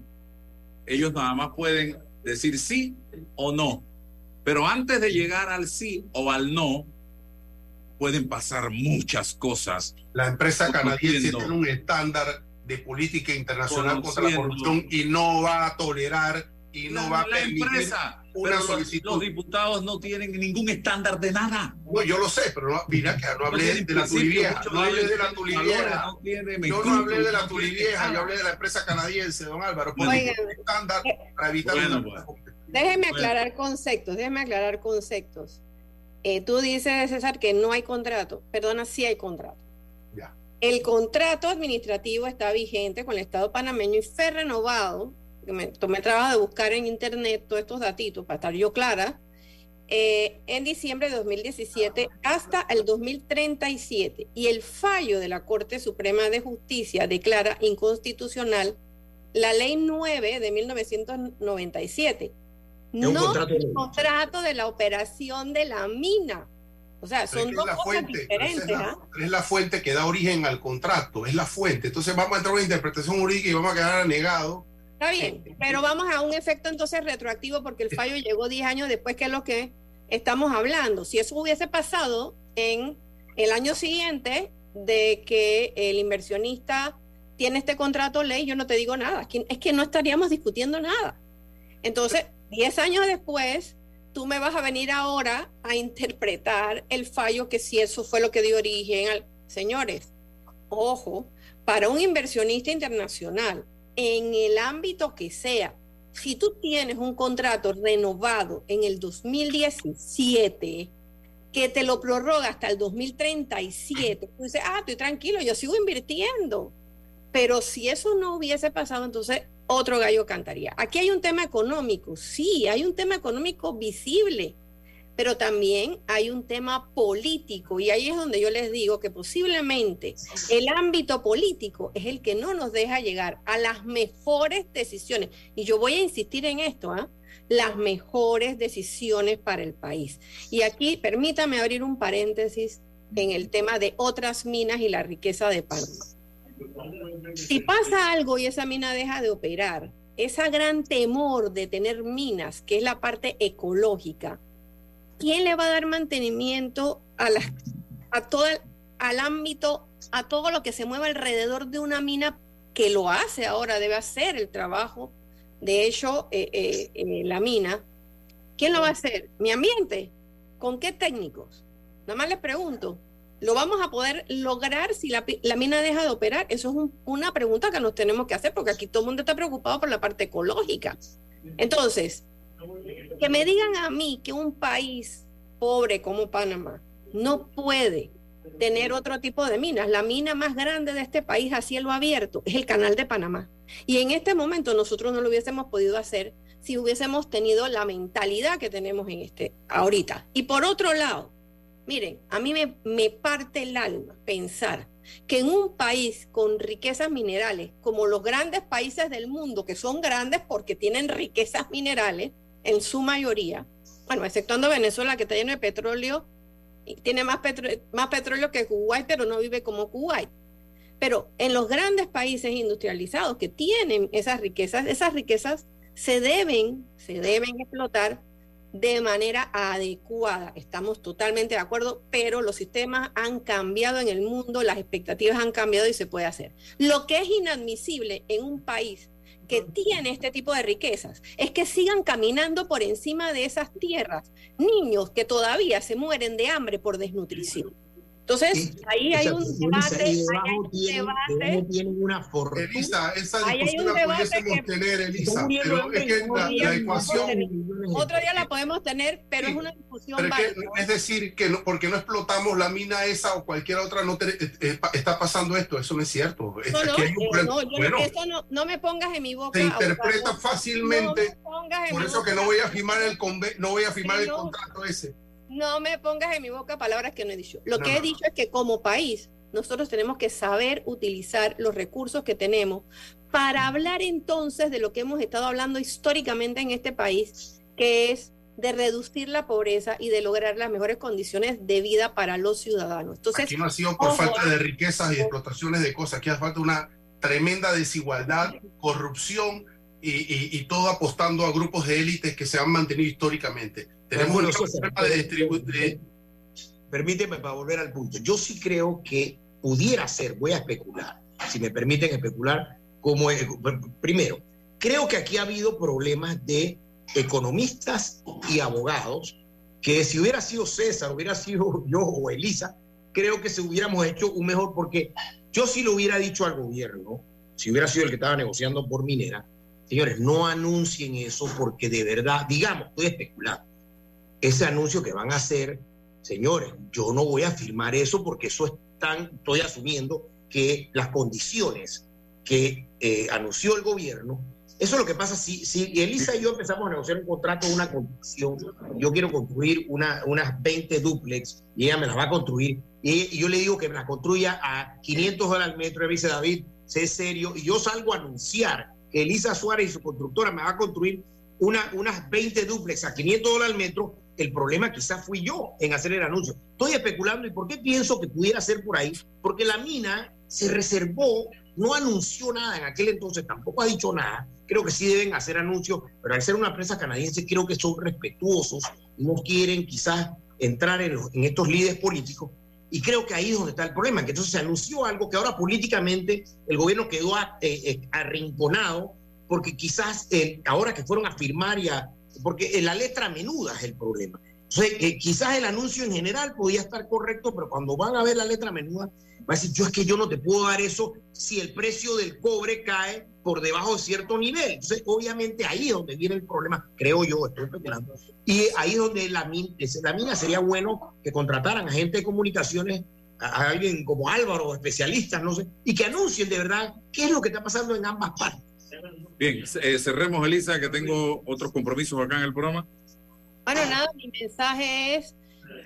Ellos nada más pueden decir sí o no pero antes de llegar al sí o al no, pueden pasar muchas cosas. La empresa canadiense tiene un estándar de política internacional contra la corrupción y no va a tolerar y no va a permitir empresa, una solicitud. Los diputados no tienen ningún estándar de nada. No, yo lo sé, pero mira que no hablé de la tulivieja. No hablé de la tulivieja. yo no hablé de la tulivieja, yo hablé de la empresa canadiense, don Álvaro. un estándar para evitar Déjeme aclarar conceptos, déjeme aclarar conceptos. Eh, tú dices, César, que no hay contrato. Perdona, sí hay contrato. Ya. El contrato administrativo está vigente con el Estado panameño y fue renovado. Me tomé el trabajo de buscar en internet todos estos datitos para estar yo clara. Eh, en diciembre de 2017 hasta el 2037. Y el fallo de la Corte Suprema de Justicia declara inconstitucional la Ley 9 de 1997 no el contrato de la operación de la mina. O sea, son dos cosas diferentes. ¿ah? Es la, fuente que da origen al contrato, es la fuente. Entonces vamos a entrar a una interpretación jurídica y vamos a quedar negados. Está bien, eh, pero vamos a un efecto entonces retroactivo porque el fallo llegó 10 años después que es lo que estamos hablando. Si eso hubiese pasado en el año siguiente de que el inversionista tiene este contrato ley, yo no te digo nada. Es que no estaríamos discutiendo nada. Entonces, Diez años después, tú me vas a venir ahora a interpretar el fallo que si eso fue lo que dio origen al... Señores, ojo, para un inversionista internacional, en el ámbito que sea, si tú tienes un contrato renovado en el 2017, que te lo prorroga hasta el 2037, tú dices, ah, estoy tranquilo, yo sigo invirtiendo. Pero si eso no hubiese pasado, entonces otro gallo cantaría. Aquí hay un tema económico, sí, hay un tema económico visible, pero también hay un tema político y ahí es donde yo les digo que posiblemente el ámbito político es el que no nos deja llegar a las mejores decisiones. Y yo voy a insistir en esto, ¿ah? las mejores decisiones para el país. Y aquí permítame abrir un paréntesis en el tema de otras minas y la riqueza de Panamá. Si pasa algo y esa mina deja de operar, esa gran temor de tener minas, que es la parte ecológica, ¿quién le va a dar mantenimiento a, la, a todo el, al ámbito, a todo lo que se mueva alrededor de una mina que lo hace ahora, debe hacer el trabajo? De hecho, eh, eh, eh, la mina, ¿quién lo va a hacer? ¿Mi ambiente? ¿Con qué técnicos? Nada más les pregunto, ¿Lo vamos a poder lograr si la, mina deja de operar? Eso es una pregunta que nos tenemos que hacer porque aquí todo el mundo está preocupado por la parte ecológica. Entonces, que me digan a mí que un país pobre como Panamá no puede tener otro tipo de minas. La mina más grande de este país a cielo abierto es el canal de Panamá. Y en este momento nosotros no lo hubiésemos podido hacer si hubiésemos tenido la mentalidad que tenemos en este ahorita. Y por otro lado, Miren, a mí me, parte el alma pensar que en un país con riquezas minerales, como los grandes países del mundo, que son grandes porque tienen riquezas minerales en su mayoría, bueno, exceptuando Venezuela que está lleno de petróleo, y tiene más, más petróleo que Kuwait, pero no vive como Kuwait. Pero en los grandes países industrializados que tienen esas riquezas, esas riquezas se deben, se deben explotar de manera adecuada. Estamos totalmente de acuerdo, pero los sistemas han cambiado en el mundo, las expectativas han cambiado y se puede hacer. Lo que es inadmisible en un país que tiene este tipo de riquezas es que sigan caminando por encima de esas tierras niños que todavía se mueren de hambre por desnutrición. Entonces, ahí hay un debate. Ahí debate. Tienen una fortuna. Elisa, esa discusión la pudiésemos tener, Elisa, pero es que la, ecuación. Otro día la podemos tener, pero es una discusión. Pero es, que, es, decir, que no, porque no explotamos la mina esa o cualquier otra, no eh, eh, está pasando esto. Eso no es cierto. No, no, eh, no, yo bueno, eso no, no, me pongas en mi boca. Se interpreta fácilmente. por eso que no voy a firmar el, no voy a firmar el contrato ese no me pongas en mi boca palabras que no he dicho. Lo que he dicho es que como país nosotros tenemos que saber utilizar los recursos que tenemos para hablar entonces de lo que hemos estado hablando históricamente en este país, que es de reducir la pobreza y de lograr las mejores condiciones de vida para los ciudadanos. Entonces, aquí no ha sido por falta de riquezas y explotaciones de cosas, aquí hace falta una tremenda desigualdad, corrupción y, y todo apostando a grupos de élites que se han mantenido históricamente. Tenemos de Permíteme para volver al punto. Yo sí creo que pudiera ser, voy a especular, si me permiten especular, como primero, creo que aquí ha habido problemas de economistas y abogados que si hubiera sido César, hubiera sido yo o Elisa, creo que se hubiéramos hecho un mejor, porque yo sí lo hubiera dicho al gobierno, si hubiera sido el que estaba negociando por minera, señores, no anuncien eso porque de verdad, digamos, estoy especulando, ese anuncio que van a hacer, señores, yo no voy a firmar eso porque eso están, estoy asumiendo que las condiciones que eh, anunció el gobierno, eso es lo que pasa. Si, si Elisa y yo empezamos a negociar un contrato una construcción, yo quiero construir una, unas 20 duplex y ella me las va a construir. Y, yo le digo que me las construya a 500 dólares al metro, y dice David, sé serio, y yo salgo a anunciar que Elisa Suárez y su constructora me va a construir una, unas 20 duplex a 500 dólares al metro, el problema quizás fui yo en hacer el anuncio. Estoy especulando y por qué pienso que pudiera ser por ahí, porque la mina se reservó, no anunció nada en aquel entonces, tampoco ha dicho nada. Creo que sí deben hacer anuncios, pero al ser una empresa canadiense creo que son respetuosos, no quieren quizás entrar en, estos líderes políticos. Y creo que ahí es donde está el problema, que entonces se anunció algo que ahora políticamente el gobierno quedó eh, eh, arrinconado, porque quizás eh, ahora que fueron a firmar y a, porque la letra menuda es el problema. Entonces, eh, quizás el anuncio en general podía estar correcto, pero cuando van a ver la letra menuda, va a decir, yo es que yo no te puedo dar eso si el precio del cobre cae por debajo de cierto nivel. Entonces, obviamente ahí es donde viene el problema, creo yo, estoy especulando. Y ahí es donde la, la mina sería bueno que contrataran a gente de comunicaciones, a, alguien como Álvaro, especialistas, no sé, y que anuncien de verdad qué es lo que está pasando en ambas partes. Bien, eh, cerremos, Elisa, que tengo otros compromisos acá en el programa. Bueno, nada, mi mensaje es,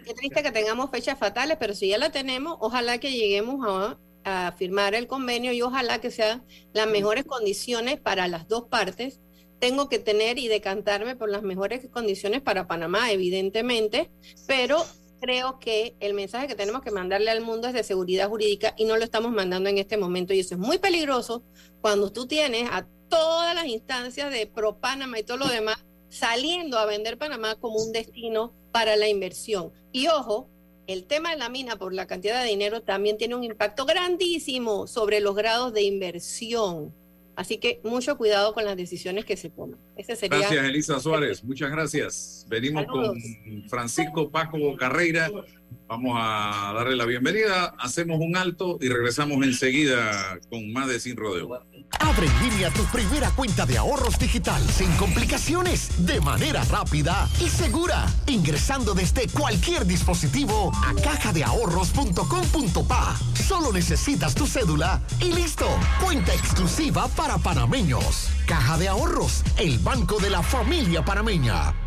qué triste que tengamos fechas fatales, pero si ya la tenemos, ojalá que lleguemos a, a firmar el convenio y ojalá que sean las mejores condiciones para las dos partes. Tengo que tener y decantarme por las mejores condiciones para Panamá, evidentemente, pero creo que el mensaje que tenemos que mandarle al mundo es de seguridad jurídica y no lo estamos mandando en este momento y eso es muy peligroso cuando tú tienes a todas las instancias de Pro Panamá y todo lo demás saliendo a vender Panamá como un destino para la inversión. Y ojo, el tema de la mina por la cantidad de dinero también tiene un impacto grandísimo sobre los grados de inversión. Así que mucho cuidado con las decisiones que se toman. Ese sería... Gracias, Elisa Suárez. Muchas gracias. Venimos con Francisco Paco Carreira. Vamos a darle la bienvenida. Hacemos un alto y regresamos enseguida con más de Sin Rodeo. Abre en línea tu primera cuenta de ahorros digital sin complicaciones, de manera rápida y segura, ingresando desde cualquier dispositivo a cajadeahorros.com.pa. Solo necesitas tu cédula y listo. Cuenta exclusiva para panameños. Caja de Ahorros, el banco de la familia panameña.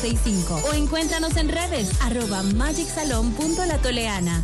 695 o encuéntranos en redes arroba magicsalon.latoleana.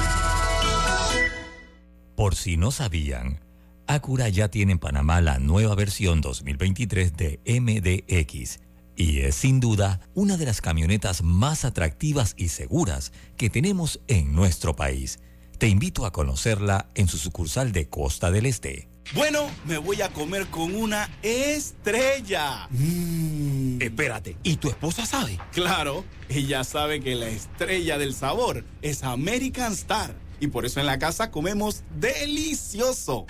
Por si no sabían, Acura ya tiene en Panamá la nueva versión 2023 de MDX y es sin duda una de las camionetas más atractivas y seguras que tenemos en nuestro país. Te invito a conocerla en su sucursal de Costa del Este. Bueno, me voy a comer con una estrella. Mm. Espérate, ¿y tu esposa sabe? Claro, ella sabe que la estrella del sabor es American Star y por eso en la casa comemos delicioso.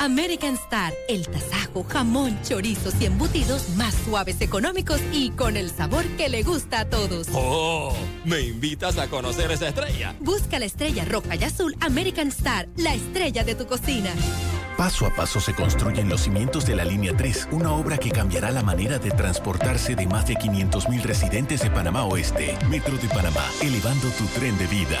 American Star, el tasajo, jamón, chorizos y embutidos más suaves, económicos y con el sabor que le gusta a todos. ¡Oh! ¿Me invitas a conocer esa estrella? Busca la estrella roja y azul American Star, la estrella de tu cocina. Paso a paso se construyen los cimientos de la Línea 3, una obra que cambiará la manera de transportarse de más de 500.000 residentes de Panamá Oeste. Metro de Panamá, elevando tu tren de vida.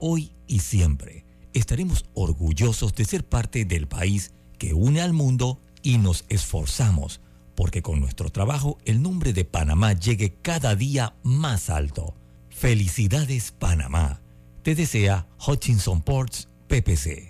hoy y siempre estaremos orgullosos de ser parte del país que une al mundo y nos esforzamos porque con nuestro trabajo el nombre de Panamá llegue cada día más alto. Felicidades Panamá. Te desea Hutchinson Ports PPC.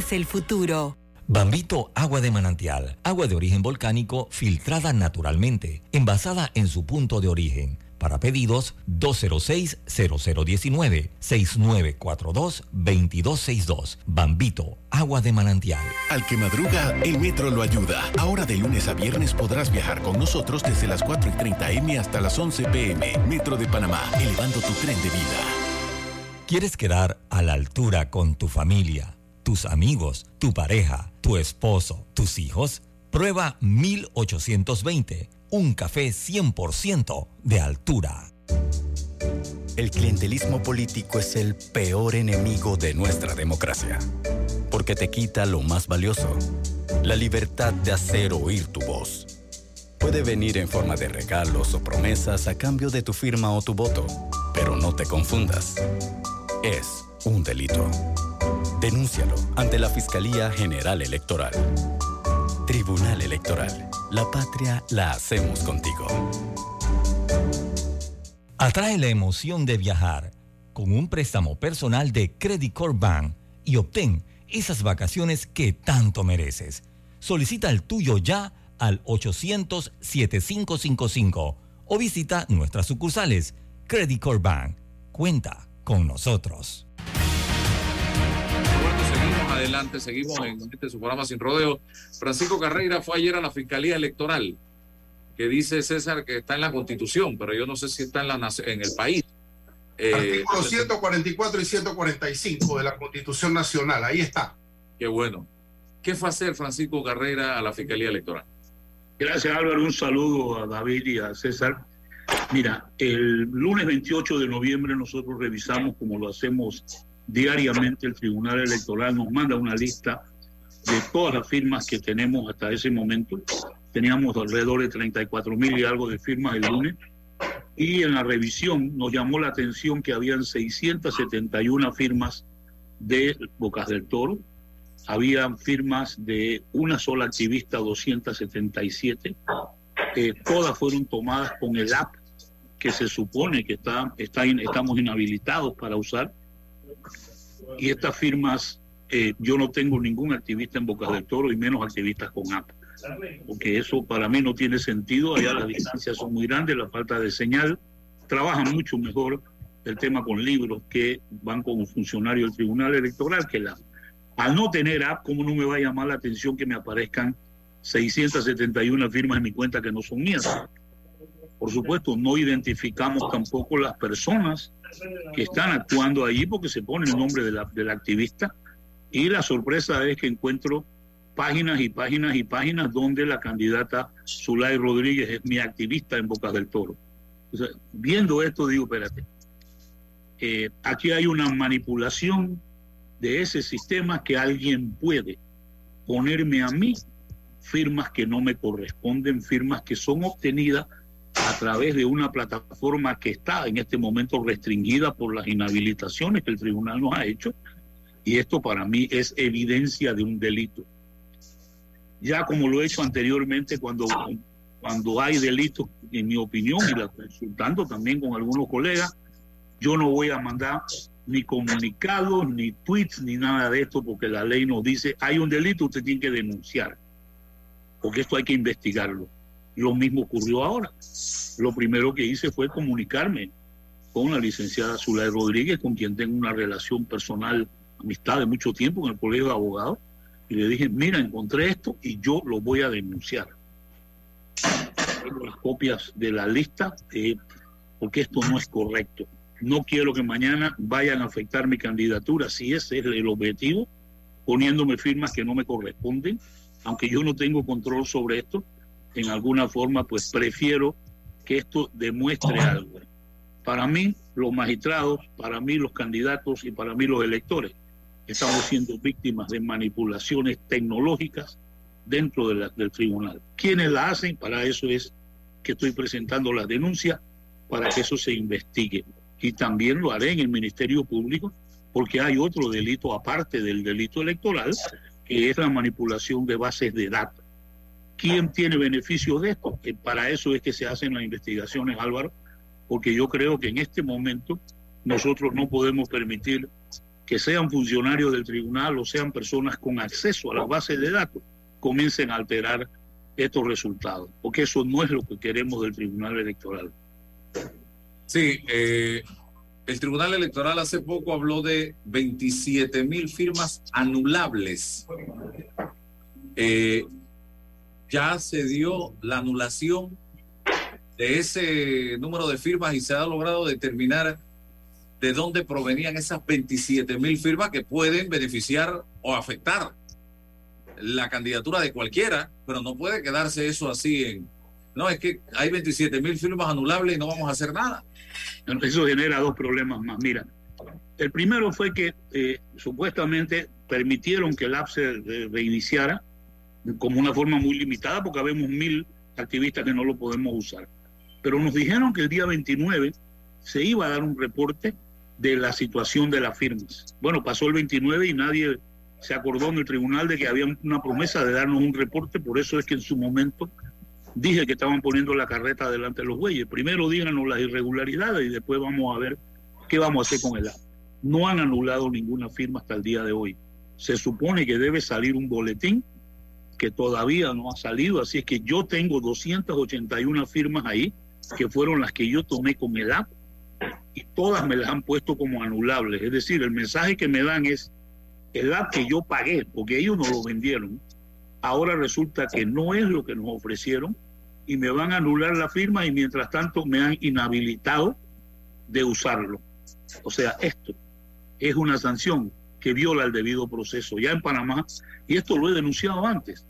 el futuro. Bambito Agua de Manantial, agua de origen volcánico filtrada naturalmente, envasada en su punto de origen. Para pedidos 206-0019-6942-2262. Bambito, agua de manantial. Al que madruga, el metro lo ayuda. Ahora de lunes a viernes podrás viajar con nosotros desde las 4 y 30 M hasta las 11 PM. Metro de Panamá, elevando tu tren de vida. ¿Quieres quedar a la altura con tu familia, tus amigos, tu pareja, tu esposo, tus hijos? Prueba 1820 un café 100% de altura. El clientelismo político es el peor enemigo de nuestra democracia, porque te quita lo más valioso, la libertad de hacer oír tu voz. Puede venir en forma de regalos o promesas a cambio de tu firma o tu voto, pero no te confundas. Es un delito. Denúncialo ante la Fiscalía General Electoral. Tribunal Electoral. La patria la hacemos contigo. Atrae la emoción de viajar con un préstamo personal de Credit Corp Bank y obtén esas vacaciones que tanto mereces. Solicita el tuyo ya al 800-7555 o visita nuestras sucursales. Credit Corp Bank. Cuenta con nosotros. Adelante, seguimos en este su programa Sin Rodeo. Francisco Carreira fue ayer a la Fiscalía Electoral, que dice César que está en la Constitución, pero yo no sé si está en, la, en el país. Eh, Artículos 144 y 145 de la Constitución Nacional, ahí está. Qué bueno. ¿Qué fue a hacer Francisco Carreira a la Fiscalía Electoral? Gracias Álvaro, un saludo a David y a César. Mira, el lunes 28 de noviembre nosotros revisamos, como lo hacemos diariamente, el Tribunal Electoral nos manda una lista de todas las firmas que tenemos hasta ese momento. Teníamos alrededor de 34 mil y algo de firmas el lunes. Y en la revisión nos llamó la atención que habían 671 firmas de Bocas del Toro, habían firmas de una sola activista, 277. Eh, todas fueron tomadas con el app que se supone que está, estamos inhabilitados para usar. Y estas firmas, eh, yo no tengo ningún activista en Bocas del Toro y menos activistas con app. Porque eso para mí no tiene sentido. Allá las distancias son muy grandes, la falta de señal. Trabajan mucho mejor el tema con libros que van como funcionario del Tribunal Electoral que la al no tener app, ¿cómo no me va a llamar la atención que me aparezcan 671 firmas en mi cuenta que no son mías? Por supuesto, no identificamos tampoco las personas que están actuando ahí porque se pone el nombre de la- del activista y la sorpresa es que encuentro páginas y páginas y páginas donde la candidata Zulay Rodríguez es mi activista en Bocas del Toro. Viendo esto digo, espérate, eh, aquí hay una manipulación de ese sistema que alguien puede ponerme a mí firmas que no me corresponden, firmas que son obtenidas a través de una plataforma que está en este momento restringida por las inhabilitaciones que el tribunal nos ha hecho. Y esto para mí es evidencia de un delito. Ya como lo he hecho anteriormente cuando, cuando hay delitos, en mi opinión, y la consultando también con algunos colegas, yo no voy a mandar ni comunicados, ni tweets, ni nada de esto, porque la ley nos dice, hay un delito, usted tiene que denunciar, porque esto hay que investigarlo. Lo mismo ocurrió ahora. Lo primero que hice fue comunicarme con la licenciada Zulay Rodríguez, con quien tengo una relación personal, amistad de mucho tiempo en el Colegio de Abogados, y le dije, mira, encontré esto y yo lo voy a denunciar. Tengo las copias de la lista, eh, porque esto no es correcto. No quiero que mañana vayan a afectar mi candidatura, si ese es el objetivo, poniéndome firmas que no me corresponden, aunque yo no tengo control sobre esto, en alguna forma, pues prefiero que esto demuestre algo. Para mí, los magistrados, para mí, los candidatos y para mí, los electores, estamos siendo víctimas de manipulaciones tecnológicas dentro de la- del tribunal. ¿Quiénes la hacen? Para eso es que estoy presentando la denuncia, para que eso se investigue. Y también lo haré en el Ministerio Público, porque hay otro delito aparte del delito electoral, que es la manipulación de bases de datos. ¿Quién tiene beneficios de esto? Que para eso es que se hacen las investigaciones, Álvaro, porque yo creo que en este momento nosotros no podemos permitir que sean funcionarios del tribunal o sean personas con acceso a las bases de datos comiencen a alterar estos resultados, porque eso no es lo que queremos del tribunal electoral. Sí, eh, el Tribunal Electoral hace poco habló de 27 mil firmas anulables. Eh, ya se dio la anulación de ese número de firmas y se ha logrado determinar de dónde provenían esas 27 mil firmas que pueden beneficiar o afectar la candidatura de cualquiera, pero no puede quedarse eso así. No, es que hay 27 mil firmas anulables y no vamos a hacer nada. Eso genera dos problemas más. Mira, el primero fue que eh, supuestamente permitieron que el app reiniciara como una forma muy limitada porque habemos mil activistas que no lo podemos usar. Pero nos dijeron que el día 29 se iba a dar un reporte de la situación de las firmas. Bueno, pasó el 29 y nadie se acordó en el tribunal de que había una promesa de darnos un reporte, por eso es que en su momento dije que estaban poniendo la carreta delante de los bueyes. Primero díganos las irregularidades y después vamos a ver qué vamos a hacer con el app. No han anulado ninguna firma hasta el día de hoy. Se supone que debe salir un boletín que todavía no ha salido, así es que yo tengo 281 firmas ahí, que fueron las que yo tomé con el app, y todas me las han puesto como anulables. Es decir, el mensaje que me dan es, el app que yo pagué, porque ellos no lo vendieron, ahora resulta que no es lo que nos ofrecieron y me van a anular la firma y mientras tanto me han inhabilitado de usarlo. O sea, esto es una sanción que viola el debido proceso ya en Panamá y esto lo he denunciado antes.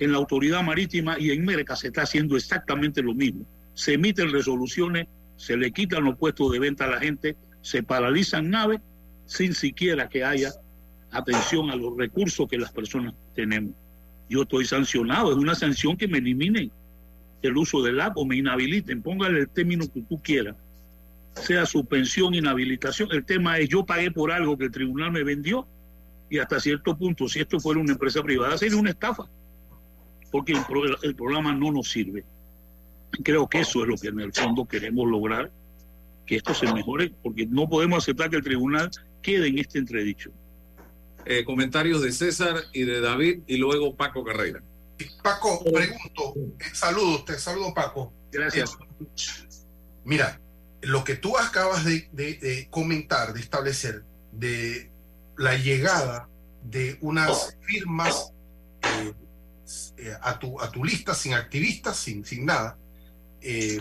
En la autoridad marítima y en Mereca se está haciendo exactamente lo mismo. Se emiten resoluciones, se le quitan los puestos de venta a la gente, se paralizan naves sin siquiera que haya atención a los recursos que las personas tenemos. Yo estoy sancionado, es una sanción que me eliminen el uso del app o me inhabiliten, póngale el término que tú quieras, sea suspensión, inhabilitación. El tema es yo pagué por algo que el tribunal me vendió y hasta cierto punto, si esto fuera una empresa privada, sería una estafa, porque el, pro- el programa no nos sirve. Creo que eso es lo que en el fondo queremos lograr, que esto se mejore, porque no podemos aceptar que el tribunal quede en este entredicho. Eh, comentarios de César y de David y luego Paco Carrera. Paco, pregunto, eh, saludos, te saludo Paco. Gracias. Eh, mira, lo que tú acabas de, de- de comentar, de establecer, de la llegada de unas firmas eh, a, tu, a tu lista sin activistas, sin, sin nada, eh,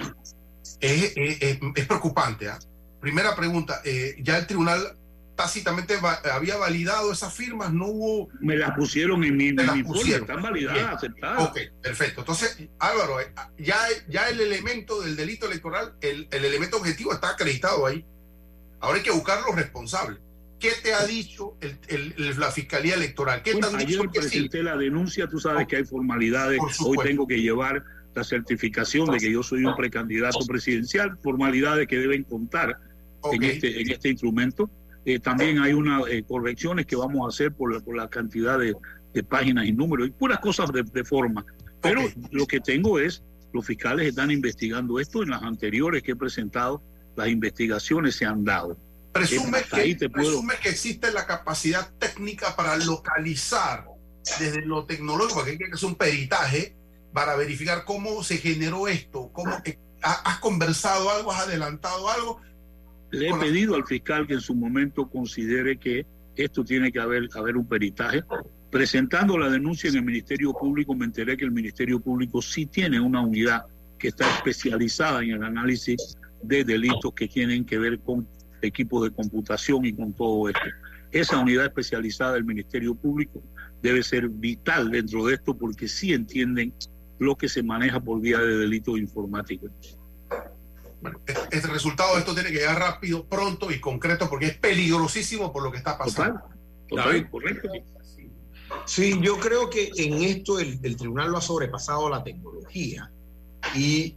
es, es- es- preocupante. ¿ah? Primera pregunta, eh, ya el tribunal tácitamente va- había validado esas firmas, no hubo... Me las pusieron en mi, las mi pusieron. están validadas, aceptadas. Ok, perfecto. Entonces, Álvaro, eh, ya, ya el elemento del delito electoral, el, el elemento objetivo está acreditado ahí. Ahora hay que buscar los responsables. ¿Qué te ha dicho el- la Fiscalía Electoral? ¿Qué te han dicho ayer que sí? presenté la denuncia, tú sabes que hay formalidades. Hoy tengo que llevar la certificación de que yo soy un precandidato presidencial, formalidades que deben contar en, este, en este instrumento. Eh, también hay unas eh, correcciones que vamos a hacer por la, por la cantidad de, de páginas y números y puras cosas de, de forma. Pero lo que tengo es, los fiscales están investigando esto en las anteriores que he presentado, las investigaciones se han dado. Presume que, te presume que existe la capacidad técnica para localizar desde lo tecnológico, porque hay que hacer un peritaje para verificar cómo se generó esto, cómo eh, ha- has conversado algo, has adelantado algo. Le he pedido al fiscal que en su momento considere que esto tiene que haber, haber un peritaje. Presentando la denuncia en el Ministerio Público, me enteré que el Ministerio Público sí tiene una unidad que está especializada en el análisis de delitos que tienen que ver con equipos de computación y con todo esto. Esa unidad especializada del Ministerio Público debe ser vital dentro de esto porque sí entienden lo que se maneja por vía de delitos informáticos. El resultado de esto tiene que llegar rápido, pronto y concreto, porque es peligrosísimo por lo que está pasando. David, correcto. Sí, yo creo que en esto el, el tribunal lo ha sobrepasado la tecnología y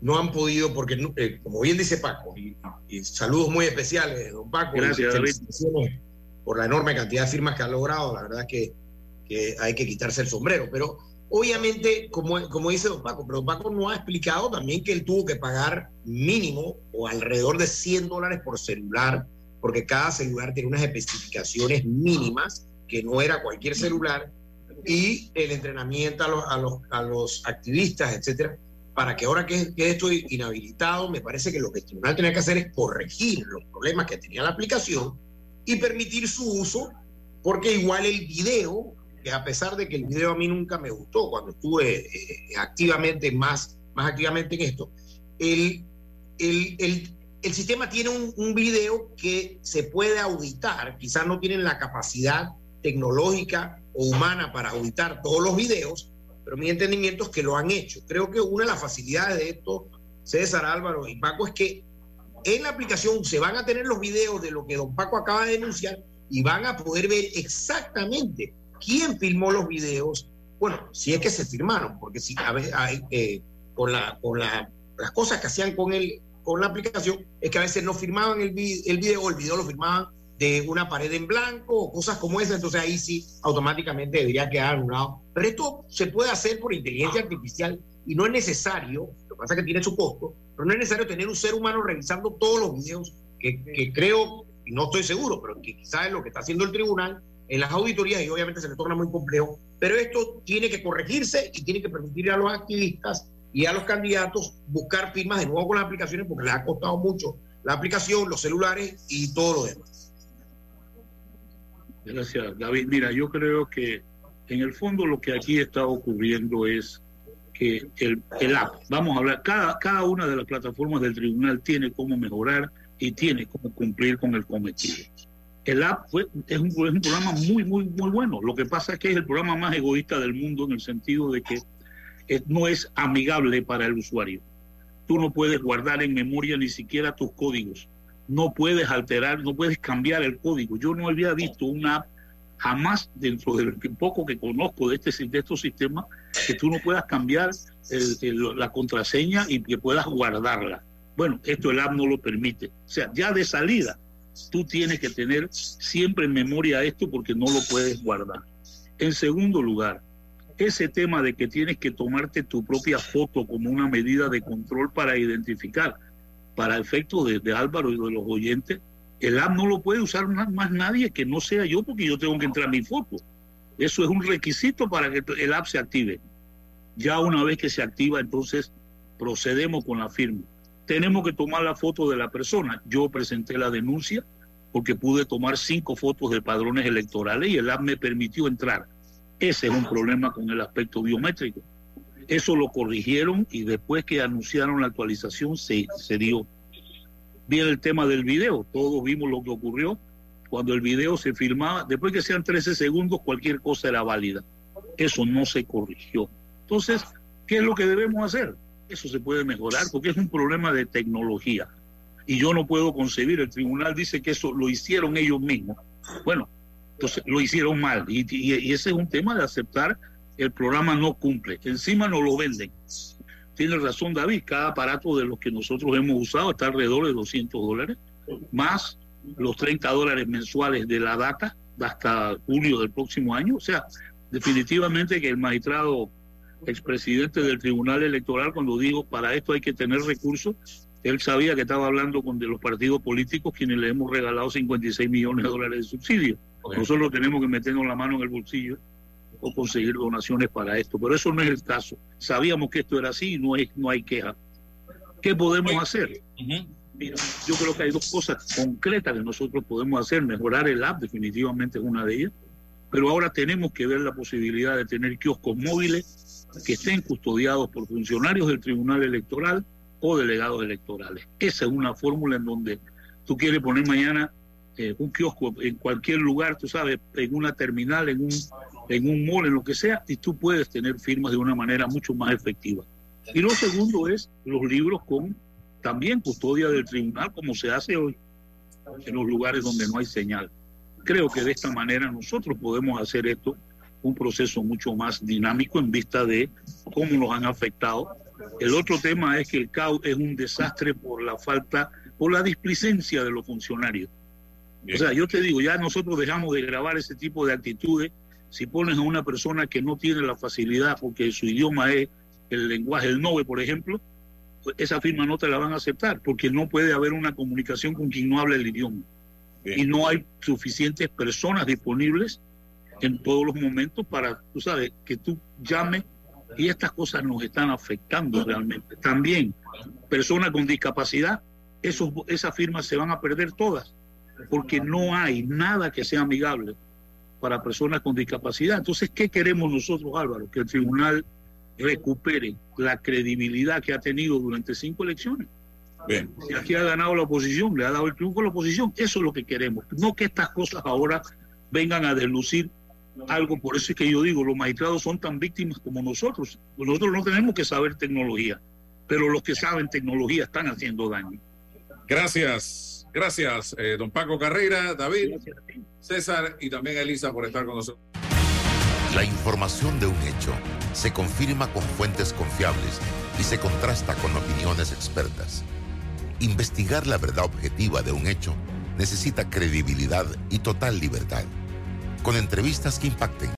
no han podido, porque eh, como bien dice Paco, y, y saludos muy especiales, don Paco, Gracias, felicitaciones por la enorme cantidad de firmas que ha logrado, la verdad que, que hay que quitarse el sombrero, pero obviamente, como, como dice don Paco, pero don Paco no ha explicado también que él tuvo que pagar mínimo o alrededor de 100 dólares por celular, porque cada celular tiene unas especificaciones mínimas, que no era cualquier celular, y el entrenamiento a los, a los, a los activistas, etcétera, para que ahora que, que estoy inhabilitado, me parece que lo que el tribunal tenía que hacer es corregir los problemas que tenía la aplicación y permitir su uso, porque igual el video, que a pesar de que el video a mí nunca me gustó cuando estuve eh, activamente más, más activamente en esto, el, el, el, sistema tiene un, un video que se puede auditar, quizás no tienen la capacidad tecnológica o humana para auditar todos los videos, pero mi entendimiento es que lo han hecho. Creo que una de las facilidades de esto, César Álvaro y Paco, es que en la aplicación se van a tener los videos de lo que don Paco acaba de denunciar y van a poder ver exactamente quién filmó los videos. Bueno, si es que se firmaron, porque si a veces hay, eh, con, la, con la, las cosas que hacían con, el, con la aplicación es que a veces no firmaban el, el video el video lo firmaban de una pared en blanco o cosas como esa, entonces ahí sí automáticamente debería quedar anulado. Pero esto se puede hacer por inteligencia artificial y no es necesario, lo que pasa es que tiene su costo, pero no es necesario tener un ser humano revisando todos los videos que, que creo, y no estoy seguro, pero que quizás es lo que está haciendo el tribunal en las auditorías y obviamente se le torna muy complejo, pero esto tiene que corregirse y tiene que permitir a los activistas y a los candidatos buscar firmas de nuevo con las aplicaciones porque les ha costado mucho la aplicación, los celulares y todo lo demás. Gracias, David. Mira, yo creo que en el fondo lo que aquí está ocurriendo es que el, app, vamos a hablar, cada, cada una de las plataformas del tribunal tiene cómo mejorar y tiene cómo cumplir con el cometido. El app fue, es, un, es un programa muy, muy, muy bueno. Lo que pasa es que es el programa más egoísta del mundo en el sentido de que no es amigable para el usuario. Tú no puedes guardar en memoria ni siquiera tus códigos. No puedes alterar, no puedes cambiar el código. Yo no había visto una app jamás dentro del poco que conozco de, este, de estos sistemas que tú no puedas cambiar la contraseña y que puedas guardarla. Bueno, esto el app no lo permite. O sea, ya de salida, tú tienes que tener siempre en memoria esto porque no lo puedes guardar. En segundo lugar, ese tema de que tienes que tomarte tu propia foto como una medida de control para identificar, para efectos de, Álvaro y de los oyentes, el app no lo puede usar más nadie que no sea yo porque yo tengo que entrar mi foto. Eso es un requisito para que el app se active. Ya una vez que se activa, entonces procedemos con la firma. Tenemos que tomar la foto de la persona. Yo presenté la denuncia porque pude tomar cinco fotos de padrones electorales y el app me permitió entrar. Ese es un problema con el aspecto biométrico. Eso lo corrigieron y después que anunciaron la actualización se, se dio. Viene el tema del video. Todos vimos lo que ocurrió cuando el video se filmaba. Después que sean 13 segundos, cualquier cosa era válida. Eso no se corrigió. Entonces, ¿qué es lo que debemos hacer? Eso se puede mejorar porque es un problema de tecnología. Y yo no puedo concebir, el tribunal dice que eso lo hicieron ellos mismos. Bueno, entonces lo hicieron mal. Y, ese es un tema de aceptar el programa no cumple. Encima no lo venden. Tiene razón David, cada aparato de los que nosotros hemos usado está alrededor de 200 dólares, más los 30 dólares mensuales de la data hasta julio del próximo año. O sea, definitivamente que el magistrado expresidente del Tribunal Electoral, cuando dijo para esto hay que tener recursos, él sabía que estaba hablando con de los partidos políticos quienes le hemos regalado 56 millones de dólares de subsidio. Nosotros tenemos que meternos la mano en el bolsillo o conseguir donaciones para esto, pero eso no es el caso. Sabíamos que esto era así y no, es, no hay queja. ¿Qué podemos hacer? Mira, yo creo que hay dos cosas concretas que nosotros podemos hacer. Mejorar el app definitivamente es una de ellas, pero ahora tenemos que ver la posibilidad de tener kioscos móviles que estén custodiados por funcionarios del Tribunal Electoral o delegados electorales. Esa es una fórmula en donde tú quieres poner mañana eh, un kiosco en cualquier lugar, tú sabes, en una terminal, en un, en un mall, en lo que sea, y tú puedes tener firmas de una manera mucho más efectiva. Y lo segundo es los libros con también custodia del tribunal, como se hace hoy en los lugares donde no hay señal. Creo que de esta manera nosotros podemos hacer esto un proceso mucho más dinámico en vista de cómo nos han afectado. El otro tema es que el CAU es un desastre por la falta, por la displicencia de los funcionarios. O sea, yo te digo, ya nosotros dejamos de grabar ese tipo de actitudes. Si pones a una persona que no tiene la facilidad porque su idioma es el lenguaje, el NOVE, por ejemplo, pues esa firma no te la van a aceptar porque no puede haber una comunicación con quien no habla el idioma. Y no hay suficientes personas disponibles en todos los momentos para, tú sabes, que tú llames y estas cosas nos están afectando realmente. También, personas con discapacidad, esos, esas firmas se van a perder todas porque no hay nada que sea amigable para personas con discapacidad. Entonces, ¿qué queremos nosotros, Álvaro? Que el tribunal recupere la credibilidad que ha tenido durante cinco elecciones. Bien. Y aquí ha ganado la oposición, le ha dado el triunfo a la oposición. Eso es lo que queremos. No que estas cosas ahora vengan a deslucir algo. Por eso es que yo digo, los magistrados son tan víctimas como nosotros. Nosotros no tenemos que saber tecnología, pero los que saben tecnología están haciendo daño. Gracias, gracias, eh, don Paco Carrera, David, César y también a Elisa por estar con nosotros. La información de un hecho se confirma con fuentes confiables y se contrasta con opiniones expertas. Investigar la verdad objetiva de un hecho necesita credibilidad y total libertad. Con entrevistas que impacten